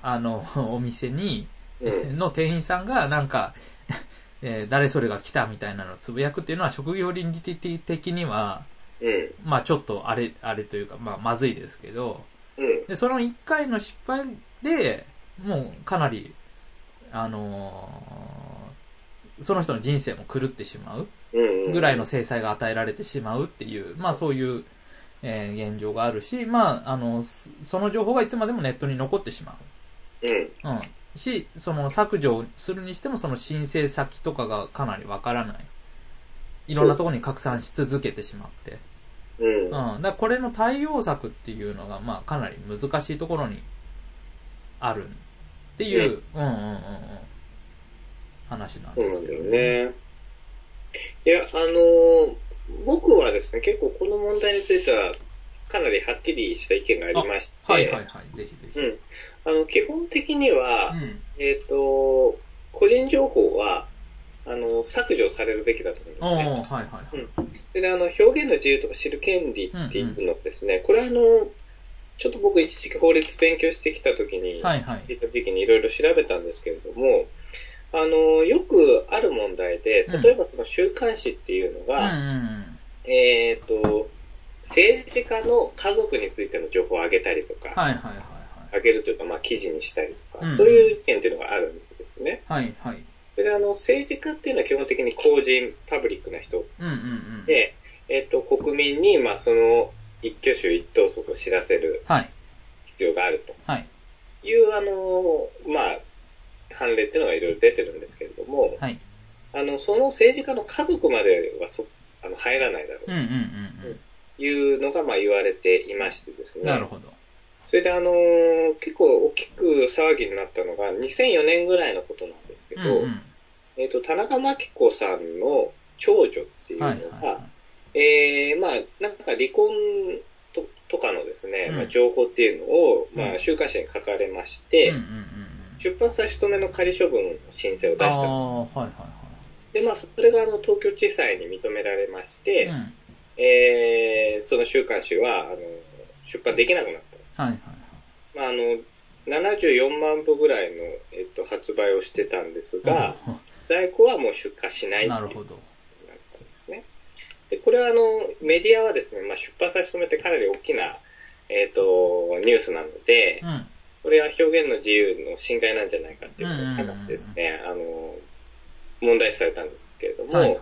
あの、お店に、うんの店員さんがなんか、えー誰それが来たみたいなのをつぶやくっていうのは職業倫理的には、うん。まあちょっとあれ、あれというか、まあまずいですけど、うん。で、その1回の失敗で、もうかなり、あのーその人の人生も狂ってしまううん。ぐらいの制裁が与えられてしまうっていう、まあそういう、えー現状があるし、まあ、あの、そその情報がいつまでもネットに残ってしまうん。う。うん。し、その削除をするにしてもその申請先とかがかなりわからない。いろんなところに拡散し続けてしまって。うん。うん。だからこれの対応策っていうのが、まあ、かなり難しいところにあるっていう、うんうんうんうん。話なんですけどよ。ね。いや、あのー僕はですね、結構この問題については、かなりはっきりした意見がありまして、はいはいはい。ぜひぜひ。うん。あの、基本的には、うん。えっ、と、個人情報は、あの、削除されるべきだと思うんですね。はいはいはい。うん。で、あの、表現の自由とか知る権利っていうのですね、これはあの、ちょっと僕一時期法律勉強してきた時に、はいはい。た時期にいろいろ調べたんですけれども、あの、よくある問題で、うん例えばその週刊誌っていうのうんが、うんえっ、と、政治家の家族についての情報を上げたりとか、うん。はいはいはいはい。上げるというか、まあ記事にしたりとか、うんそういう意見っていうのがあるんですね。はいはい。それであの、政治家っていうのは基本的に公人、パブリックな人うんうんうん。で、えっ、と、国民に、まあその、一挙手一投足を知らせるはい。必要があると。はい。いう、あの、まあ、判例っていうのがいろいろ出てるんですけれども、はい。あの、その政治家の家族まではそあの入らないだろううんうんうんというのが、まあ言われていましてですうん。ね。なるほど。それであの、結構大きく騒ぎになったのが2004年ぐらいのことなんですけど、うんうん。えっ、と、田中真紀子さんの長女っていうのが、はいはいはい。えー、まあ、なんか離婚ととかのですね、うんまあ、情報っていうのを、まあ、うん週刊誌に書かれまして、うんうんうんうん。出版差し止めの仮処分の申請を出した。ああ、はいはいはで、まあ、それがあの東京地裁に認められまして、い。うん。えー、その週刊誌は、あの、出版できなくなった。はいはいまあ、あの、74万部ぐらいの、えっと、発売をしてたんですが、はい。在庫はもう出荷しないなるほど。なったんですね。で、これはあの、メディアはですね、まあ、出版差し止めってかなり大きな、えっ、と、ニュースなのでう、ん。これは表現の自由の侵害なんじゃないかっていうのがかなりですね、あの、問題視されたんですけれども、はいはい。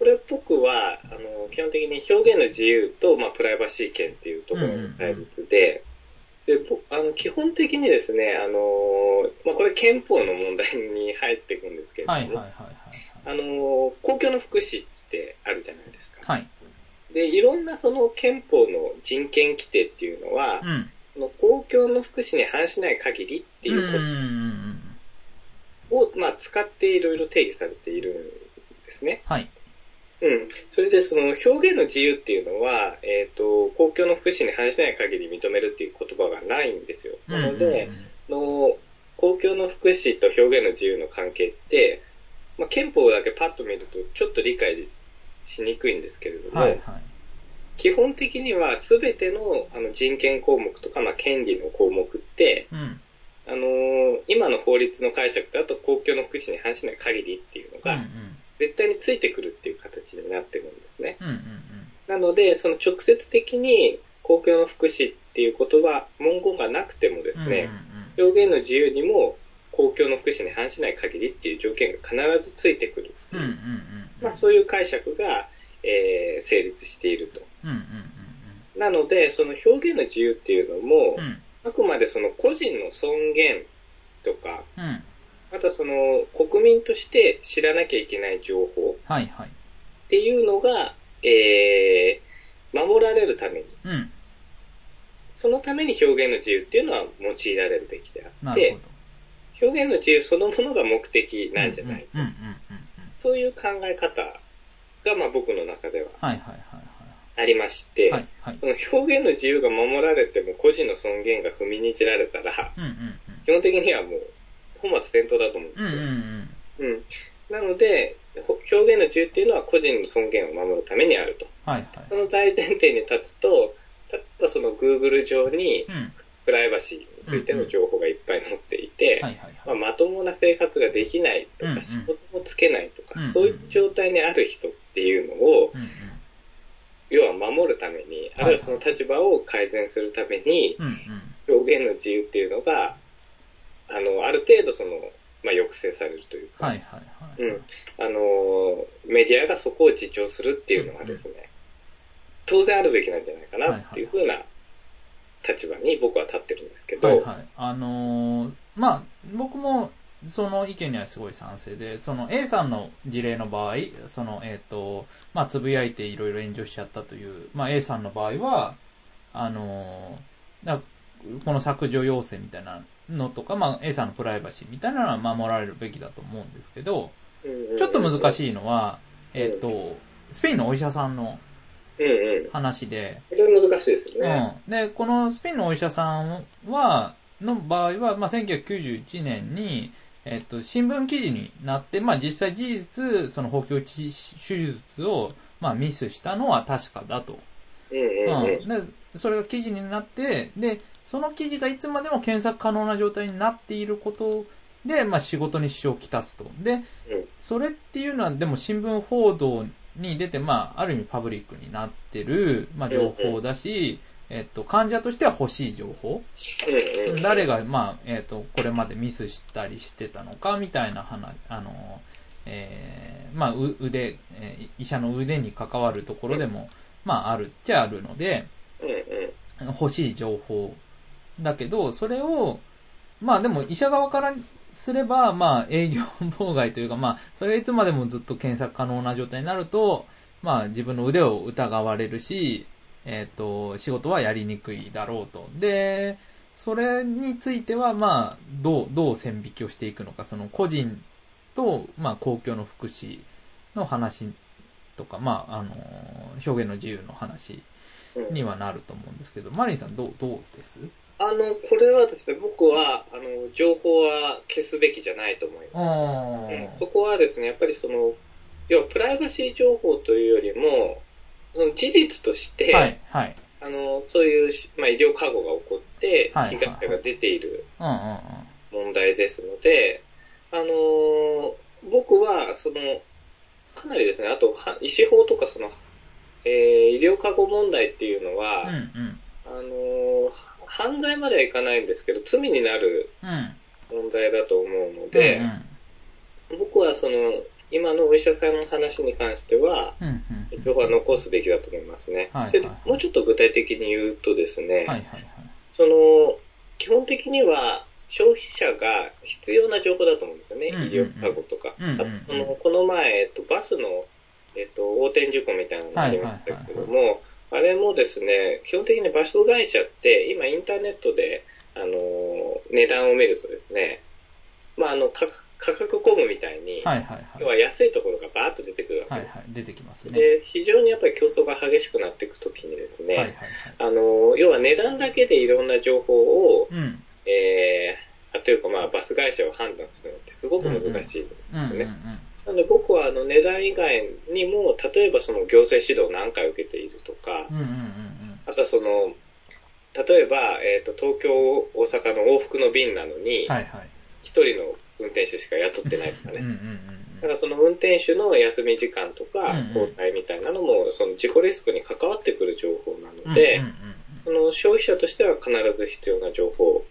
これ僕は、あの、基本的に表現の自由と、まあ、プライバシー権っていうところの対立で、で、ぼあの、基本的にですね、あの、まあ、これ憲法の問題に入っていくんですけれども、はいはいはいはい。あの、公共の福祉ってあるじゃないですか。はい。で、いろんなその憲法の人権規定っていうのはう、ん。その公共の福祉に反しない限りっていううんことを、まあ、使っていろいろ定義されているんですね。はい。うん。それで、その表現の自由っていうのは、えっ、と、公共の福祉に反しない限り認めるっていう言葉がないんですよ。なので、その、公共の福祉と表現の自由の関係って、まあ、憲法だけパッと見るとちょっと理解しにくいんですけれども、はいはい。基本的には全てのあの人権項目とか、まあ、権利の項目って、うん。あのー今の法律の解釈だと公共の福祉に反しない限りっていうのが、うんうん。絶対についてくるっていう形になってるんですね。うんうんなので、その直接的に公共の福祉っていう言葉、文言がなくてもですうん。ね、表現の自由にも公共の福祉に反しない限りっていう条件が必ずついてくるう。うんうんうん。まあそういう解釈が、えー成立しているとうんうんうんいうなので、その表現の自由っていうのも、うん。あくまでその個人の尊厳とか、うん。あとはその国民として知らなきゃいけない情報はいはい。っていうのが、えー、守られるために、うん。そのために表現の自由っていうのは用いられるべきであってなるほ、ど。表現の自由そのものが目的なんじゃない。うんうんうんうんうん。そういう考え方が、まあ僕の中でははいはいはいありまして、はい。はいはい。その表現の自由が守られても個人の尊厳が踏みにじられたら、うんうん基本的にはもう本末転倒だと思うんですよ。うんうん。うん。なので、ほ表現の自由っていうのは個人の尊厳を守るためにあると。はいそはい。の大前提に立つと、例えばその Google 上にうん。プライバシーについての情報がいっぱい載っていて、まともな生活ができないとか、うんうん仕事もつけないとか、うんうんそういう状態にある人っていうのを、うんうん。要は守るために、あるいはその立場を改善するために。表現の自由っていうのが、あの、ある程度その、まあ、抑制されるというか、はいはいはい。うん。あの、メディアがそこを自重するっていうのはですね、当然あるべきなんじゃないかなっていうふうな立場に僕は立ってるんですけど、はいはい。あのーまあ、僕も、その意見にはすごい賛成で、その A さんの事例の場合、その、えっ、と、まあ、つぶやいていろいろ炎上しちゃったという、まあ、A さんの場合は、あのーだこの削除要請みたいなのとか、まあ、A さんのプライバシーみたいなのは守られるべきだと思うんですけど、ちょっと難い。しいのは、えっ、と、スペインのお医者さんの。話で、これ難しいですよね。うん。で、このスペインのお医者さんは、の場合は、まあ、1991年に、えっと、新聞記事になって、まあ、実際事実、その補強手術を、まあ、ミスしたのは確かだと。うん。で、それが記事になって、で、その記事がいつまでも検索可能な状態になっていることで、まあ、仕事に支障をきたすと。で、うんそれっていうのは、でも新聞報道に出て、まあ、ある意味パブリックになってる、まあ、情報だし、えっと、患者としては欲しい情報。誰が、まあ、えっと、これまでミスしたりしてたのか、みたいな話、あの、えーまあ、う腕、えー医者の腕に関わるところでも、まあ、あるっちゃあるので、うんうん。欲しい情報だけど、それを、まあでも医者側からすれば、まあ営業妨害というか、まあそれいつまでもずっと検索可能な状態になると、まあ自分の腕を疑われるし、えっ、と、仕事はやりにくいだろうと。で、それについては、まあ、どう、どう線引きをしていくのか、その個人と、まあ公共の福祉の話とか、まあ、あの、表現の自由の話にはなると思うんですけど、マリンさんどう、どうです？あの、これはですね、僕は、あの、情報は消すべきじゃないと思います。あうんそこはですね、やっぱりその、要はプライバシー情報というよりも、その事実として、はい、はい。あの、そういうし、まあ、医療過誤が起こって、はい被害者が出ている。問題ですので、あのー僕は、その、かなりですね、あと、は医師法とかその、えー医療過誤問題っていうのは、うんうん。あのー犯罪まではいかないんですけど、罪になるうん。問題だと思うので、うん僕はその、今のお医者さんの話に関しては、うん。うんうん。情報は残すべきだと思いますね。はいそれでもうちょっと具体的に言うとですね、はいはいはい。その、基本的には消費者が必要な情報だと思うんですよね。うんうんうん医療過誤とか。うんうんうんあとそのこの前、えっと、バスの、えっと、横転事故みたいなのがありましたけども、あれもですね、基本的にバス会社って、今インターネットで、あの、値段を見るとですね、まあ、あの、価格価格コムみたいに、はいはい要はい。は安いところがバーッと出てくるわけです。はいはい。出てきますね。で、非常にやっぱり競争が激しくなっていくときにですね、はいはいはい。あの、要は値段だけでいろんな情報を、うん。えー、あというかまあバス会社を判断するのってすごく難しいですようんうんうん。ね。なので僕はあの値段以外にも、例えばその行政指導を何回受けているとかうん、うんうんあとはその、例えば、えっ、と、東京、大阪の往復の便なのにうん。、はいはい。一人の運転手しか雇ってないとかうんうんね。うんだからその運転手の休み時間とか交代みたいなのも、その自己リスクに関わってくる情報なうん。のでうん、うんその消費者としては必ず必要な情報。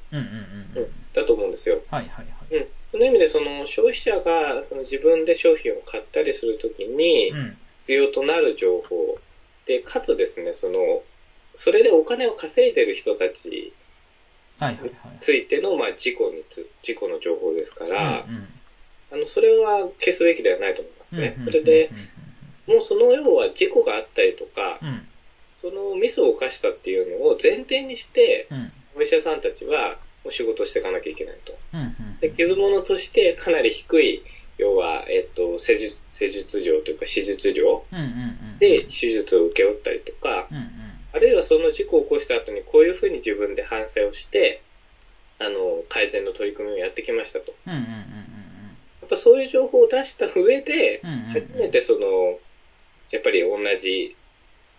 だと思うんですよ。はいはいはい。うん。その意味で、その消費者がその自分で商品を買ったりするときにうん。必要となる情報で、かつですね、その、それでお金を稼いでる人たちはいはいはい。についての、まあ、事故につ、事故の情報ですから、うんうんあの、それは消すべきではないと思いますね。うんそれでう、んもうその要は事故があったりとかう、んそのミスを犯したっていうのを前提にして、お医者さんたちはもう仕事していかなきゃいけないと。うんうんで、傷物としてかなり低い、要は、えっと、施術、施術料というか手術料うんうんうんで手術を請け負ったりとか、うんうんあるいはその事故を起こした後にこういうふうに自分で反省をして、あの、改善の取り組みをやってきましたと。うんうんうんやっぱそういう情報を出した上で、うんうんうん初めてその、やっぱり同じ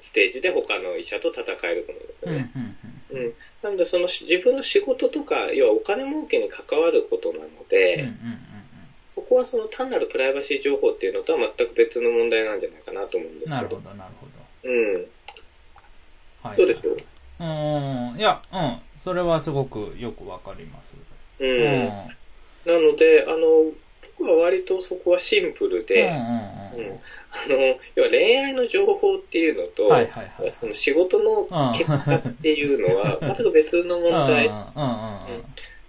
ステージで他の医者と戦えると思うんですようんうんね。うんうん。なのでその自分の仕事とか、要はお金儲けに関わることなので、うんうんそこはその単なるプライバシー情報っていうのとは全く別の問題なんじゃないかなと思うんですけど。なるほどなるほど。うん。はい。そうです？よ。うーん。いやうん。それはすごくよくわかります。う。うん。んなので、あの、僕は割とそこはシンプルうんで、うんうん。うんあの、要は恋愛の情報っていうのと、はいはいはい。その仕事の結果っていうのは、全く別の問題。うん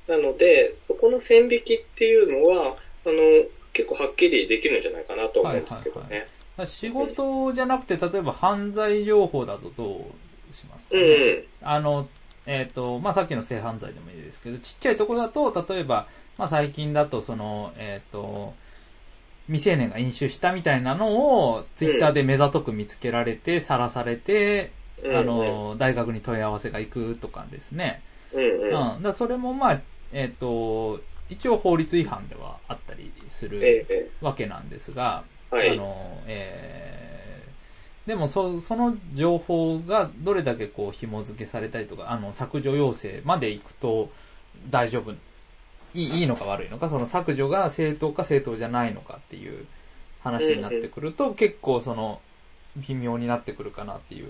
なので、そこの線引きっていうのは、あの、結構はっきりできるんじゃないかなと思うんですけどね。はい仕事じゃなくて、例えば犯罪情報だとどうしますかね？うんあの、えっ、と、まあ、さっきの性犯罪でもいいですけど、ちっちゃいところだと、例えば、まあ、最近だと、その、えっ、と、未成年が飲酒したみたいなのを、ツイッターで目ざとく見つけられて、さらされて、うんあの、大学に問い合わせが行くとかですね。うん。だそれも、まあ、えっ、と、一応法律違反ではあったりする。ええわけなんですが、はいあの、えーでもそ、その情報がどれだけこう紐付けされたりとか、あの、削除要請まで行くと大丈夫、いいいいのか悪いのか、その削除が正当か正当じゃないのかっていう話になってくると、結構その、微妙になってくるかなっていう。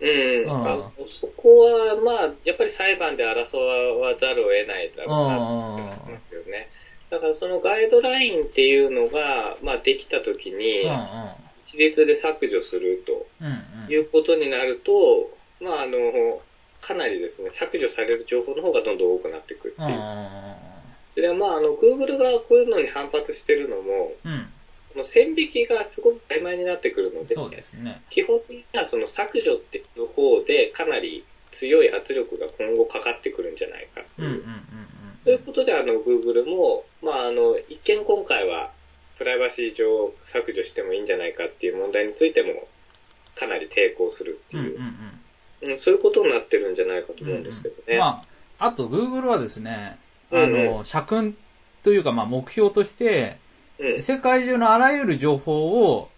うん、うんあそこは、まあ、やっぱり裁判で争わざるを得ないだろうなと思いますよね。だからそのガイドラインっていうのが、まあ、できたときにうん、うん。一律で削除するとうんうん。いうことになると、まあ、あの、かなりですね、削除される情報の方がどんどん多くなってくるってうんいう。それはまあ、あの、Google がこういうのに反発してるのも、うん。うん。その線引きがすごく曖昧になってくるので、そうですね。基本的にはその削除っていう方でかなり強い圧力が今後かかってくるんじゃないかってうんうんいう。うんそういうことであの Google も、まああの、一見今回はプライバシー上削除してもいいんじゃないかっていう問題についてもかなり抵抗するってうん。うんいうう、んうん。うんそういうことになってるんじゃないかと思うんですけどね。まあ、あと Google はですね、あうんの、社訓というか、まあ、目標として、うん世界中のあらゆる情報を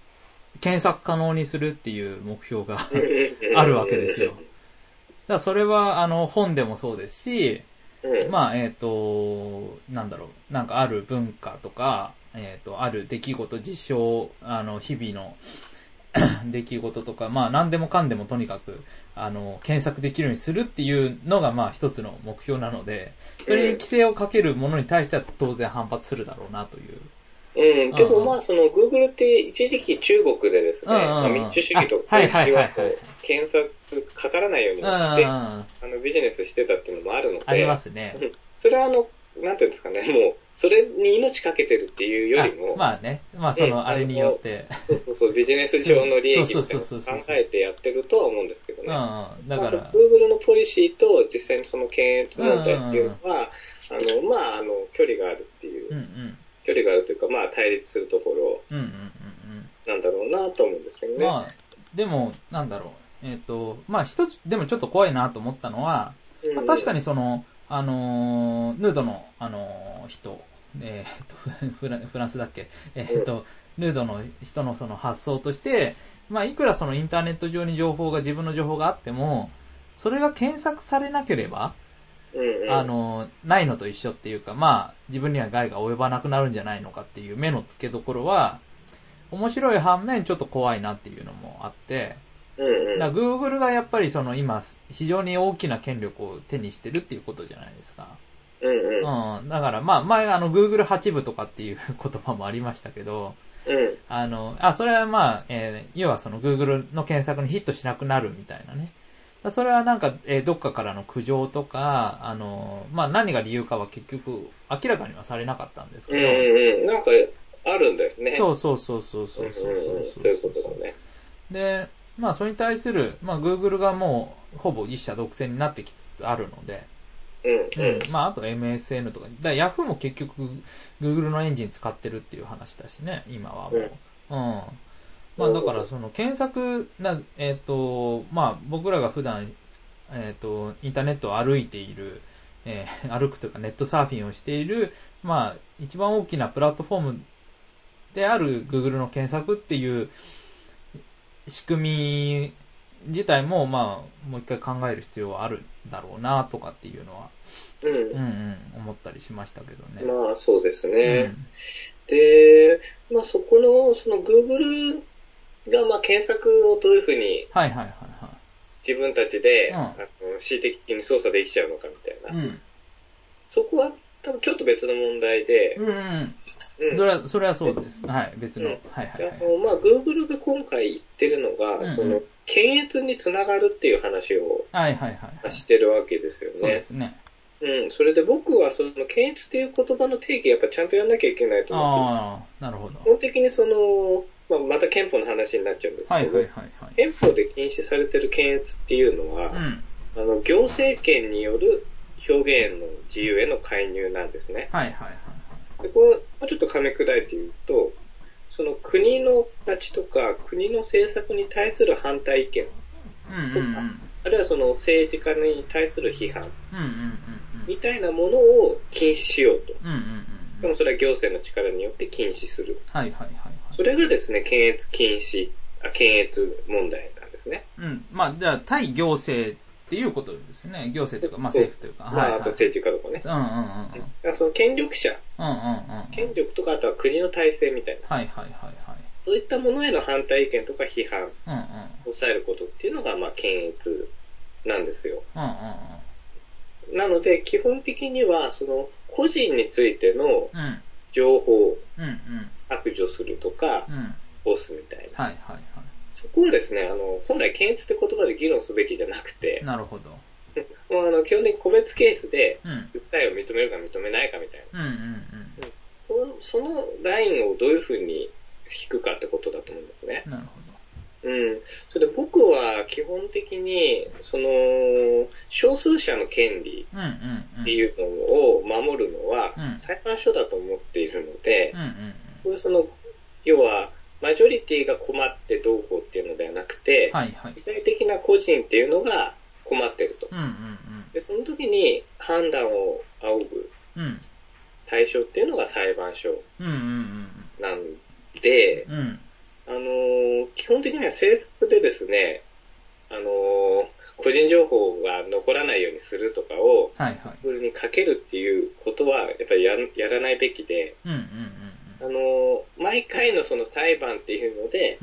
検索可能にするっていう目標が あるわけですよ。だからそれは、あの、本でもそうですし、うんまあ、えっ、と、なんだろう、なんかある文化とか、えっ、と、ある出来事、事象、あの、日々の 出来事とか、まあ、何でもかんでもとにかく、あの、検索できるようにするっていうのが、まあ、一つの目標なので、それに規制をかけるものに対しては当然反発するだろうなという。うん、でもまあ、その Google って一時期中国でですね、民主主義とか検索かからないようにして、あのビジネスしてたっていうのもあるので、ありますね。うん。それはあの、なんていうんですかね、もう、それに命かけてるっていうよりも、あまあね、まあそうんの、あれによって。そうそうそう、ビジネス上の利益を考えてやってるとは思うんですけどうん、ね。だから、まあ、Google のポリシーと実際にその検閲問題っていうのは、あの、まあ、あの、距離があるっていう、うんうん、距離があるというか、まあ、対立するところうんうんうんなんだろうなと思うんですけどうん。ね。まあ、でも、なんだろう。えっ、と、まあ一つ、でもちょっと怖いなと思ったのは、まあ、確かにその、あのーヌードの、あのー人、えー、と フラ、フランスだっけ？えー、と、ヌードの人のその発想として、まあ、いくらそのインターネット上に情報が、自分の情報があっても、それが検索されなければ、あの、ないのと一緒っていうか、まあ、自分には害が及ばなくなるんじゃないのかっていう目の付けどころは、面白い反面ちょっと怖いなっていうのもあって、うんうん、だから Google がやっぱりその今、非常に大きな権力を手にしてるっていうことじゃないですか。うんうん、うん。だからまあ、前あの Google 8部とかっていう 言葉もありましたけど、うん、あの、あ、それはまあ、えー要はその Google の検索にヒットしなくなるみたいなね。それはなんか、えーどっかからの苦情とか、あの、まあ、何が理由かは結局明らかにはされなかったんですけうんど、うんうん。なんか、あるんだよね。そうそうそうそうそうそううんうんうんそういうことだね。で、まあそれに対する、まあ Google がもうほぼ一社独占になってきつつあるので、うんううんん。まああと MSN とか、だから Yahoo も結局 Google のエンジン使ってるっていう話だしね、今はもう。うんうん。まあだからその検索な、えっ、と、まあ僕らが普段、えっ、と、インターネットを歩いている、えー 歩くというかネットサーフィンをしている、まあ一番大きなプラットフォームである Google の検索っていう仕組み自体も、まあ、もう一回考える必要はあるんだろうな、とかっていうのは、うんうんうん、思ったりしましたけどね。まあ、そうですね。うんで、まあ、そこの、その Google が、まあ、検索をどういうふうにはいはいはいは自分たちで、うんあの恣意的に操作できちゃうのかみたいな。い。うん。そこは多分ちょっと別の問題で、うんうん。うんそれは、それはそうです。はい、別の。うんはいはいはいあ。のまあ、Google が今回言ってるのが、うんうんその、検閲につながるっていう話をはいはいはいはい。してるわけですよね。そうですね。うん。それで僕はその、検閲っていう言葉の定義やっぱちゃんとやんなきゃいけないと思ってああ、なるほど。基本的にその、まあ、また憲法の話になっちゃうんですけど、はいはいはいはい。憲法で禁止されてる検閲っていうのは、うん。あの、行政権による表現の自由への介入なんですね。はいはいはいでこれ、もうちょっと噛み砕いて言うと、その国の立ちとか国の政策に対する反対意見、はい。うんうんうん。あるいはその政治家に対する批判。みたいなものを禁止しようと。うんうんうんでもそれは行政の力によって禁止する。はいはいはいはい。それがですね、検閲禁止、あ検閲問題なんですね。うん。まあ、じゃあ、対行政っていうことですね。行政というか、まあ政府というか。まあ。あと政治家とかね。うんうんうんうん。だからその権力者、うんうんうん。権力とかあとは国の体制みたいな、はいはいはいはい。そういったものへの反対意見とか批判をうんうん。抑えることっていうのが、まあ、検閲なんですよ。うんうんなので、基本的には、その、個人についてのうん。うん。情報をうんうん。削除するとかう、ん。押すみたいな。はいはいはそこはですね、あの、本来検閲って言葉で議論すべきじゃなくてい。、なるほど。もうあの、基本的に個別ケースで、うん。訴えを認めるか認めないかみたいな。うんうんうん。そのそのラインをどういうふうに引くかってことだと思うんですね。なるほうん。それで僕は基本的に、その、少数者の権利ど。うんうんうん。っていうのを守るのはうん裁判所だと思っているのでうん、うんこれその、要は、マジョリティが困ってどうこうっていうのではなくてうん。、はいはい具。体的な個人っていうのが困ってると。うんうんで、その時に判断を仰ぐうん。うん。対象っていうのが裁判所うんうんなんで、うん。うん。あのー基本的には政策でですね、あのー個人情報が残らないようにするとかを、はいはい。にかけるっていうことは、やっぱりややらないべきで、うんうんあのー毎回のその裁判っていうので。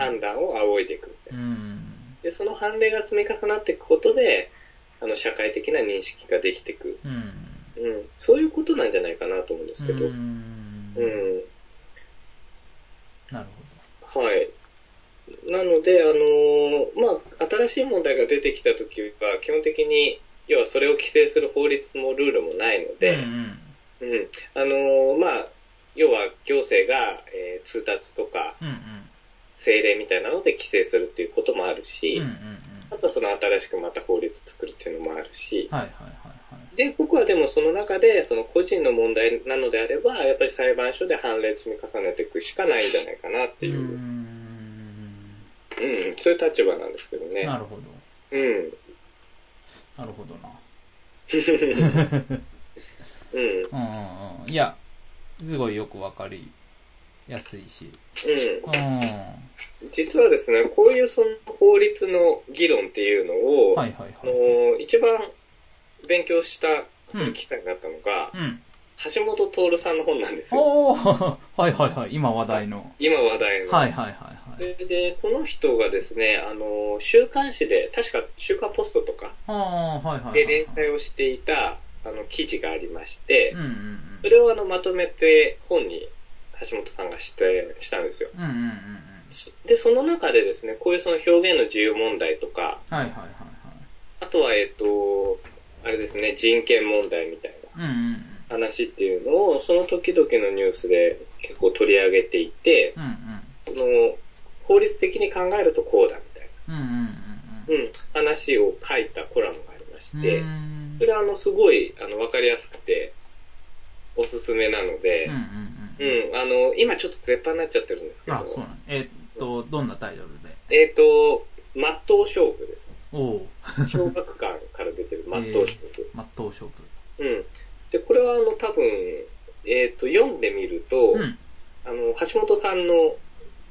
判断を仰いでいくみたいな。うん。で、その判例が積み重なっていくことで、あの、社会的な認識ができていく。うん。うん。そういうことなんじゃないかなと思うんですけど。ううん。ん。なるはい。なので、あのーまあ、新しい問題が出てきたときは、基本的に、要はそれを規制する法律もルールもないのほど。で、うんうん。あのーまあ、要は行政が、えー通達とかうん。うん政令みたいなので規制するっていうこともあるし、うん。うんうんあとはその新しくまた法律作るっていうのもあるし、はいはいはいはい。で、僕はでもその中で、その個人の問題なのであれば、やっぱり裁判所で判例積み重ねていくしかないんじゃないかなっていうう、ーうん、ん。そういう立場なんですけどね。なるほど。うん。なるほどな。うん。うんうんうん。いや、すごいよくわかりやすいし。うん。うん。実はですね、こういうその法律の議論っていうのを、はいはいあはい。の一番勉強した機会になったのが、うん。橋本徹さんの本なんですよ。おー はいはいはい。今話題の。今話題の。はいはいはいはい。でで、この人がですね、あの、週刊誌で、確か週刊ポストとかああ、はいはいはい。で連載をしていた、あの、記事がありまして、うんうんうん。それをあの、まとめて本に橋本さんがして、したんですよ。うんうんうんうん。で、その中でですね、こういうその表現の自由問題とか、はいはいはいはい。とは、えっ、と、あれですね、人権問題みたいな話っていうのを、その時々のニュースで結構取り上げていて、うん。うんその、法律的に考えるとこうだみたいうん。うんうんな、うん、話を書いたコラムがしうん。て、うんそれはあの、すごい、あの、わかりやすくて、おすすめなので、うんうんうん、あの、今ちょっと絶版になっちゃってるんですけど、あ、そうなんえーっと、どんなタイトルで？えっ、と、真っ当勝負です。おう。小学館から出てる 真っ当勝負。真っ当勝負。うん。で、これはあの、多分、えっ、と、読んでみると、うん。あの、橋本さんの、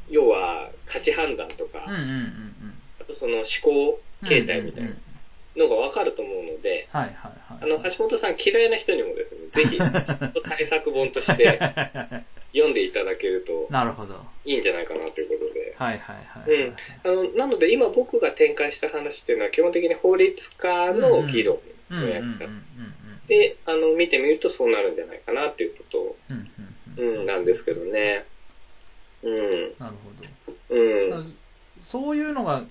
要は、価値判断とか、うんうんうんうん。あとその思考形態みたいなのがわかると思うので、はいはいはい。あの、橋本さん嫌いな人にもですね、ぜひ、ちょっと対策本として 読んでいただけるとなるほど。はいいんじゃないかなということで。はいはいはい。うん。あの、なので今僕が展開した話っていうのは基本的に法律家の議論うんうんうんうんのやつで、あの、見てみるとそうなるんじゃないかなっていうこと、うんうん、なんですけどね。うん。なるほうん。ど。そういうのが、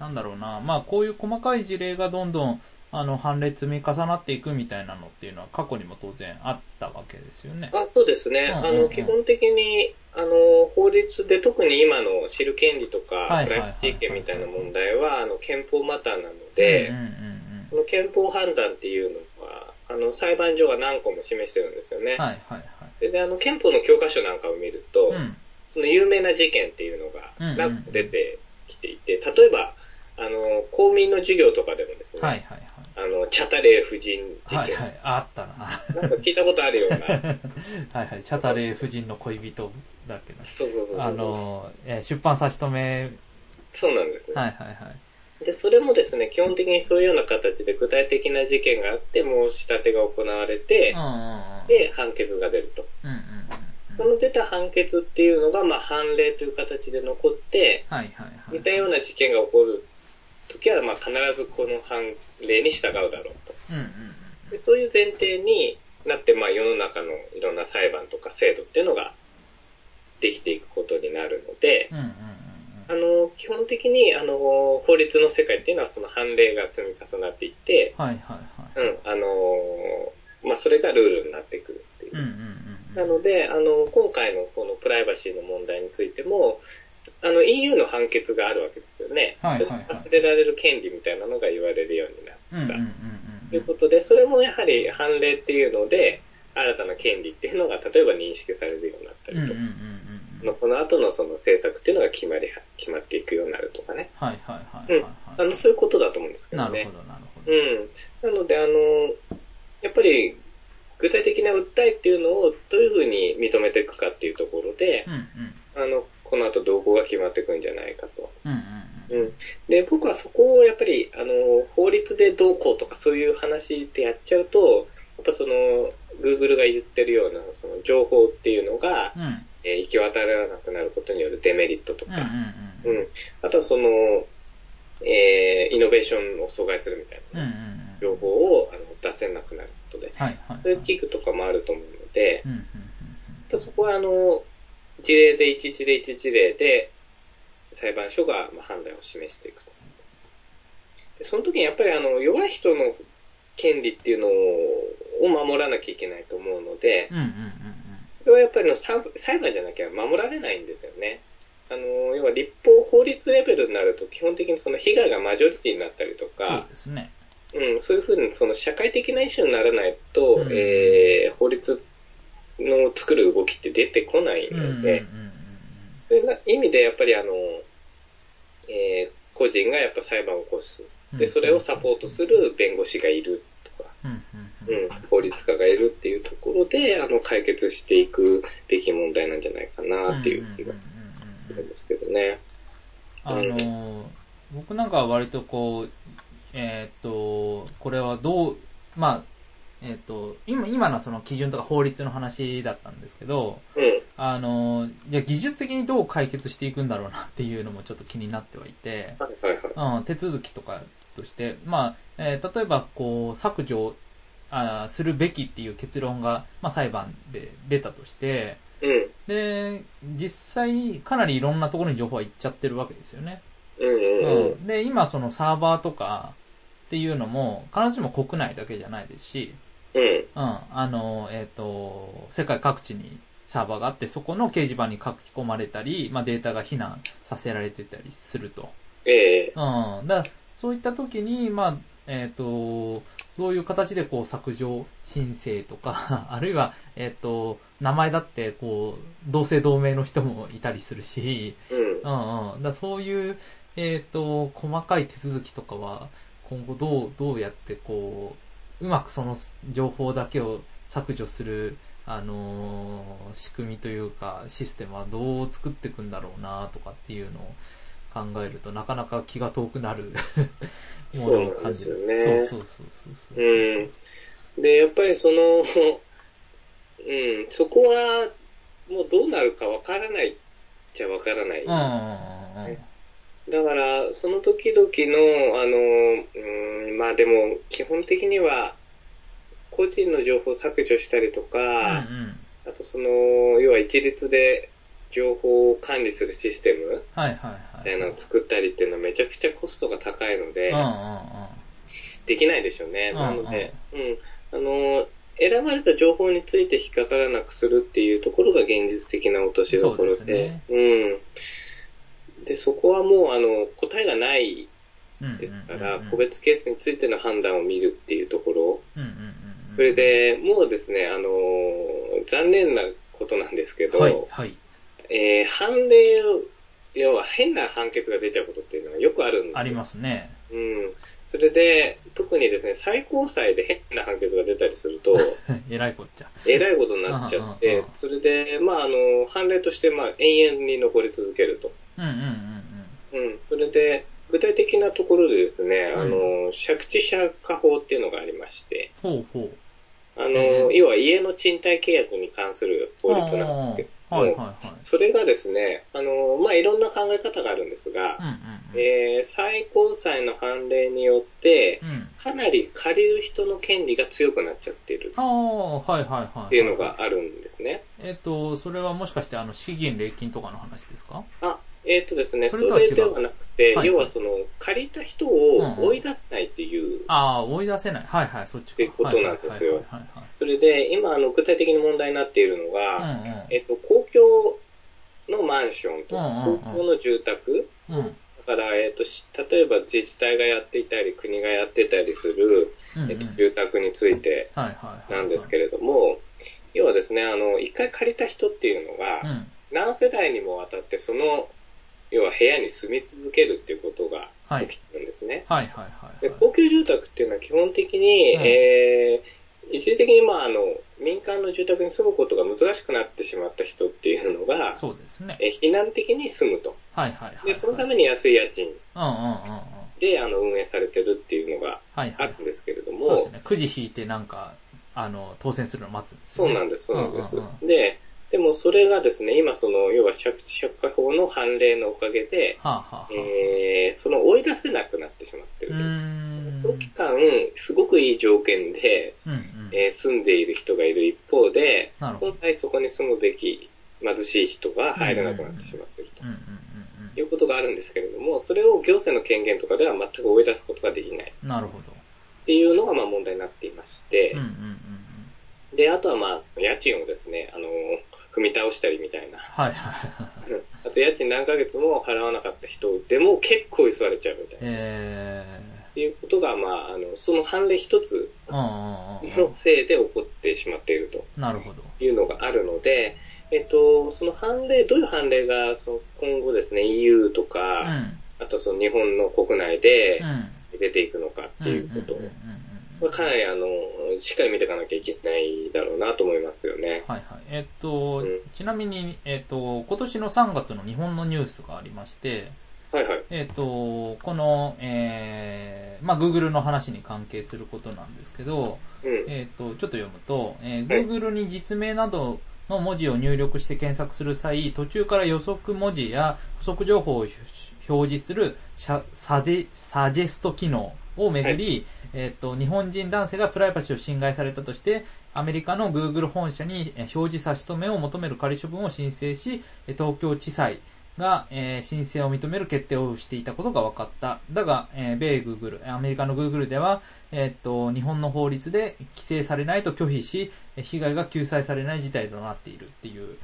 なんだろうな、まあこういう細かい事例がどんどん、あの、判例積み重なっていくみたいなのっていうのは過去にも当然あったわけですよね。あそうですね。うんうんうんあの、基本的に、あの、法律で特に今の知る権利とか、プライバシー権みたいな問題は、あの、憲法マターなのでうん、うんこの憲法判断っていうのは、あの、裁判所が何個も示してるんですよね。うん。はいはいはい。でで、あの、憲法の教科書なんかを見ると、うん。その有名な事件っていうのがうんうん何個出てきていて、例えば、あの、公民の授業とかでもですね、はいはいあの、チャタレー夫人事件、はい。はいはい。あったな。なんか聞いたことあるような、はいはい。シャタレー夫人の恋人だっけな。そうそうそうそう。あの、えー出版差し止め、そうなんですね。はいはいはい。で、それもですね、基本的にそういうような形で具体的な事件があって、申し立てが行われてうん、うんうん。で、判決が出ると。うんうんうんそうん。の出た判決っていうのが、まあ、判例という形で残って、はいはいはい。似たような事件が起こるときは、まあ、必ずこの判例に従うだろうと。うんうんでそういう前提になって、まあ、世の中のいろんな裁判とか制度っていうのができていくことになるので、うん。うんうんあの、基本的に、あの、法律の世界っていうのはその判例が積み重なっていって、うん。はいはいはい。うん、あの、まあ、それがルールになってくるっていう。うんうんうん。なので、あの、今回のこのプライバシーの問題についても、あの、EU の判決があるわけですよね。はいはいはい忘れられる権利みたいなのが言われるようになった。うんうんうんうんということで、それもやはり判例っていうので、新たな権利っていうのが、例えば認識されるようになったりとか、この後のその政策っていうのが決まり、決まっていくようになるとかね。はいはいはいうん。はいあの、そういうことだと思うんですけどね。なるほどなるほど。うん。なので、あの、やっぱり、具体的な訴えっていうのをどういうふうに認めていくかっていうところでう、んうん。あの、この後動向が決まっていくんじゃないかと。うんうんうん。うん。で、僕はそこをやっぱり、あの、法律でどうこうとかそういう話でやっちゃうと、やっぱその、Google が言ってるような、その情報っていうのが、うん。うんえー行き渡らなくなることによるデメリットとうんか、うんうん。うん。あとはその、えーイノベーションを阻害するみたいなうんうんうん。情報をあの出せなくなることで、はいはい。そういう器具とかもあると思うので、うんうんやっぱそこはあの、事例で一事例一事例で、裁判所がまあ判断を示していくと。でその時にやっぱりあの、弱い人の権利っていうのを守らなきゃいけないと思うのでう、ん。うんうんうんそれはやっぱりの裁裁判じゃなきゃ守られないんですよね。あの、要は立法法律レベルになると基本的にその被害がマジョリティになったりとうん。そうか、ですね。うん、そういうふうにその社会的なイシューにならないと、うんえー法律の作る動きって出てこないので、そういう意味でやっぱりあの、えー個人がやっぱ裁判を起こす。うん。で、それをサポートする弁護士がいるとか、うん法律家がいるっていうところで、あの、解決していくべき問題なんじゃないかなっていう気がするんですけどね。あのー、僕なんかは割とこう、えーっと、これはどう、まあ、えーっと、今、今のその基準とか法律の話だったんですけど、うん。あのー、じゃあ技術的にどう解決していくんだろうなっていうのもちょっと気になってはいて。うん、手続きとかとして、まあ、えー例えば、こう、削除あーするべきっていう結論が、まあ、裁判で出たとして、うん。で、実際、かなりいろんなところに情報は行っちゃってるわけですよね。うん。で、今、そのサーバーとか、っていうのも、必ずしも国内だけじゃないですし、うん。うん、あの、えっ、と、世界各地にサーバーがあって、そこの掲示板に書き込まれたり、まあ、データが避難させられてたりすると。ええうん。だそういった時に、まあ、えっ、と、どういう形でこう削除申請とか、あるいは、えっ、と、名前だって、こう、同姓同名の人もいたりするし、うん。うんうん。だそういう、えっ、と、細かい手続きとかは、今後どう、どうやってこう、うまくその情報だけを削除する、あのー仕組みというか、システムはどう作っていくんだろうなとかっていうのを考えると、なかなか気が遠くなる ものを感じる。そうそうそうそうそうそううんで、やっぱりその、うん、そこは、もうどうなるかわからないっちゃわからない。うんうんうんうん。だから、その時々の、あの、うん、まあでも、基本的には、個人の情報を削除したりとか、うんうん。あとその、要は一律で情報を管理するシステムはいはいはい。のを作ったりっていうのはめちゃくちゃコストが高いので、うんうんうん。できないでしょうね。うんなので、うん、あの、選ばれた情報について引っかからなくするっていうところが現実的な落としどころで、ですねうん。で、そこはもう、あの、答えがない。ですから、個別ケースについての判断を見るっていうところ。それで、もうですね、あの、残念なことなんですけど、はい、はい。えー判例を、要は変な判決が出ちゃうことっていうのはよくあるんですよありますね。うん。それで、特にですね、最高裁で変な判決が出たりすると、えらいこっちゃ。えらいことになっちゃってうん、それで、まあ、あの、判例として、まあ、延々に残り続けると。うんうんうんうん。それで、具体的なところでですね、うんあの、借地者化法っていうのがありまして、うん。ほうほう。あえの、ー要は家の賃貸契約に関する法律なんですけどはいはいも、はい。それがですね、あの、まあ、いろんな考え方があるんですがうん、うんうん。えー最高裁の判例によって、うん。かなり借りる人の権利が強くなっちゃっているああ、はいはいはい。っていうのが。あるんですね。えっと、それはもしかして、あの、資金礼金とかの話ですか？あ、えっ、とですね、そそれではなくて、はい要はその、借りた人うんうんを追い出せないっていう、ああ、追い出せない。はいはい、そっちか。っていうことなんですよそれで、今、あの、具体的に問題になっているのが。うんうん。えっ、と、公共のマンションとか、うんうんうん公共の住宅、うん。だから、えっ、と、し例えば自治体がやっていたり、国がやってたりする、うんうんえっと住宅について。なんですけれども、要はですね、あの、一回借りた人っていうのが、うん。何世代にもわたってその、要は部屋に住み続けるっていうことがはい起きてるんですね。はいはいはいで、はい。高級住宅っていうのは基本的に、うんえー、一時的にまああの、民間の住宅に住むことが難しくなってしまった人っていうのが、そうですね。えー避難的に住むと。はいはいはい。で、そのために安い家賃うんうんうんうん。で、あの、運営されてるっていうのがはいはいある。んですけれども、そうですね。くじ引いてなんか、あの、当選するのを待つんですよね。そうなんです、そうなんです。うんうんうんで、でもそれがですね、今その、要は借地借家法の判例のおかげで、はあはあはあ。えー、その追い出せなくなってしまってるうーん。と。長期間、すごくいい条件で、うんうん。えー住んでいる人がいる一方で、本来そこに住むべき貧しい人が入れなくなってしまっているとうんうんうんいうことがあるんですけれども、それを行政の権限とかでは全く追い出すことができないうん。なるほど。っていうのがまあ問題になっていましてうんうん、うんうん。で、あとはまあ、家賃をですね、あの、踏み倒したりみたいな。はいはいはいはい。あと家賃何ヶ月も払わなかった人でも結構急がれちゃうみたいな。えっていうことが、まあ、あの、その判例一つのせいで起こってしまっているとうん。なるほど。いうのがあるので、えっと、その判例、どういう判例が、その今後ですね、EU とうか、ん。あとその日本の国内でうん。出ていくのかっうんていうことうんうんうんはかなりあの、しっかり見ていかなきゃいけないだろうなと思いますよね。はいはい。えっとうん、ちなみに、えっと、今年の3月の日本のニュースがありまして、はいはい。えっと、この、えー、まあ、Google の話に関係することなんですけど、うん。えっと、ちょっと読むと、えーはい Google に実名などの文字を入力して検索する際、途中から予測文字や補足情報を表示するサジェスト機能をめぐり、えっと、日本人男性がプライバシーを侵害されたとして、アメリカの Google 本社にえー表示差し止めを求める仮処分を申請し、えー東京地裁が、えー申請を認める決定をしていたことが分かった。だが、えー米 Google、アメリカの Google では、えーっと、日本の法律で規制されないと拒否し、えー被害が救済されない事態となっているっていう、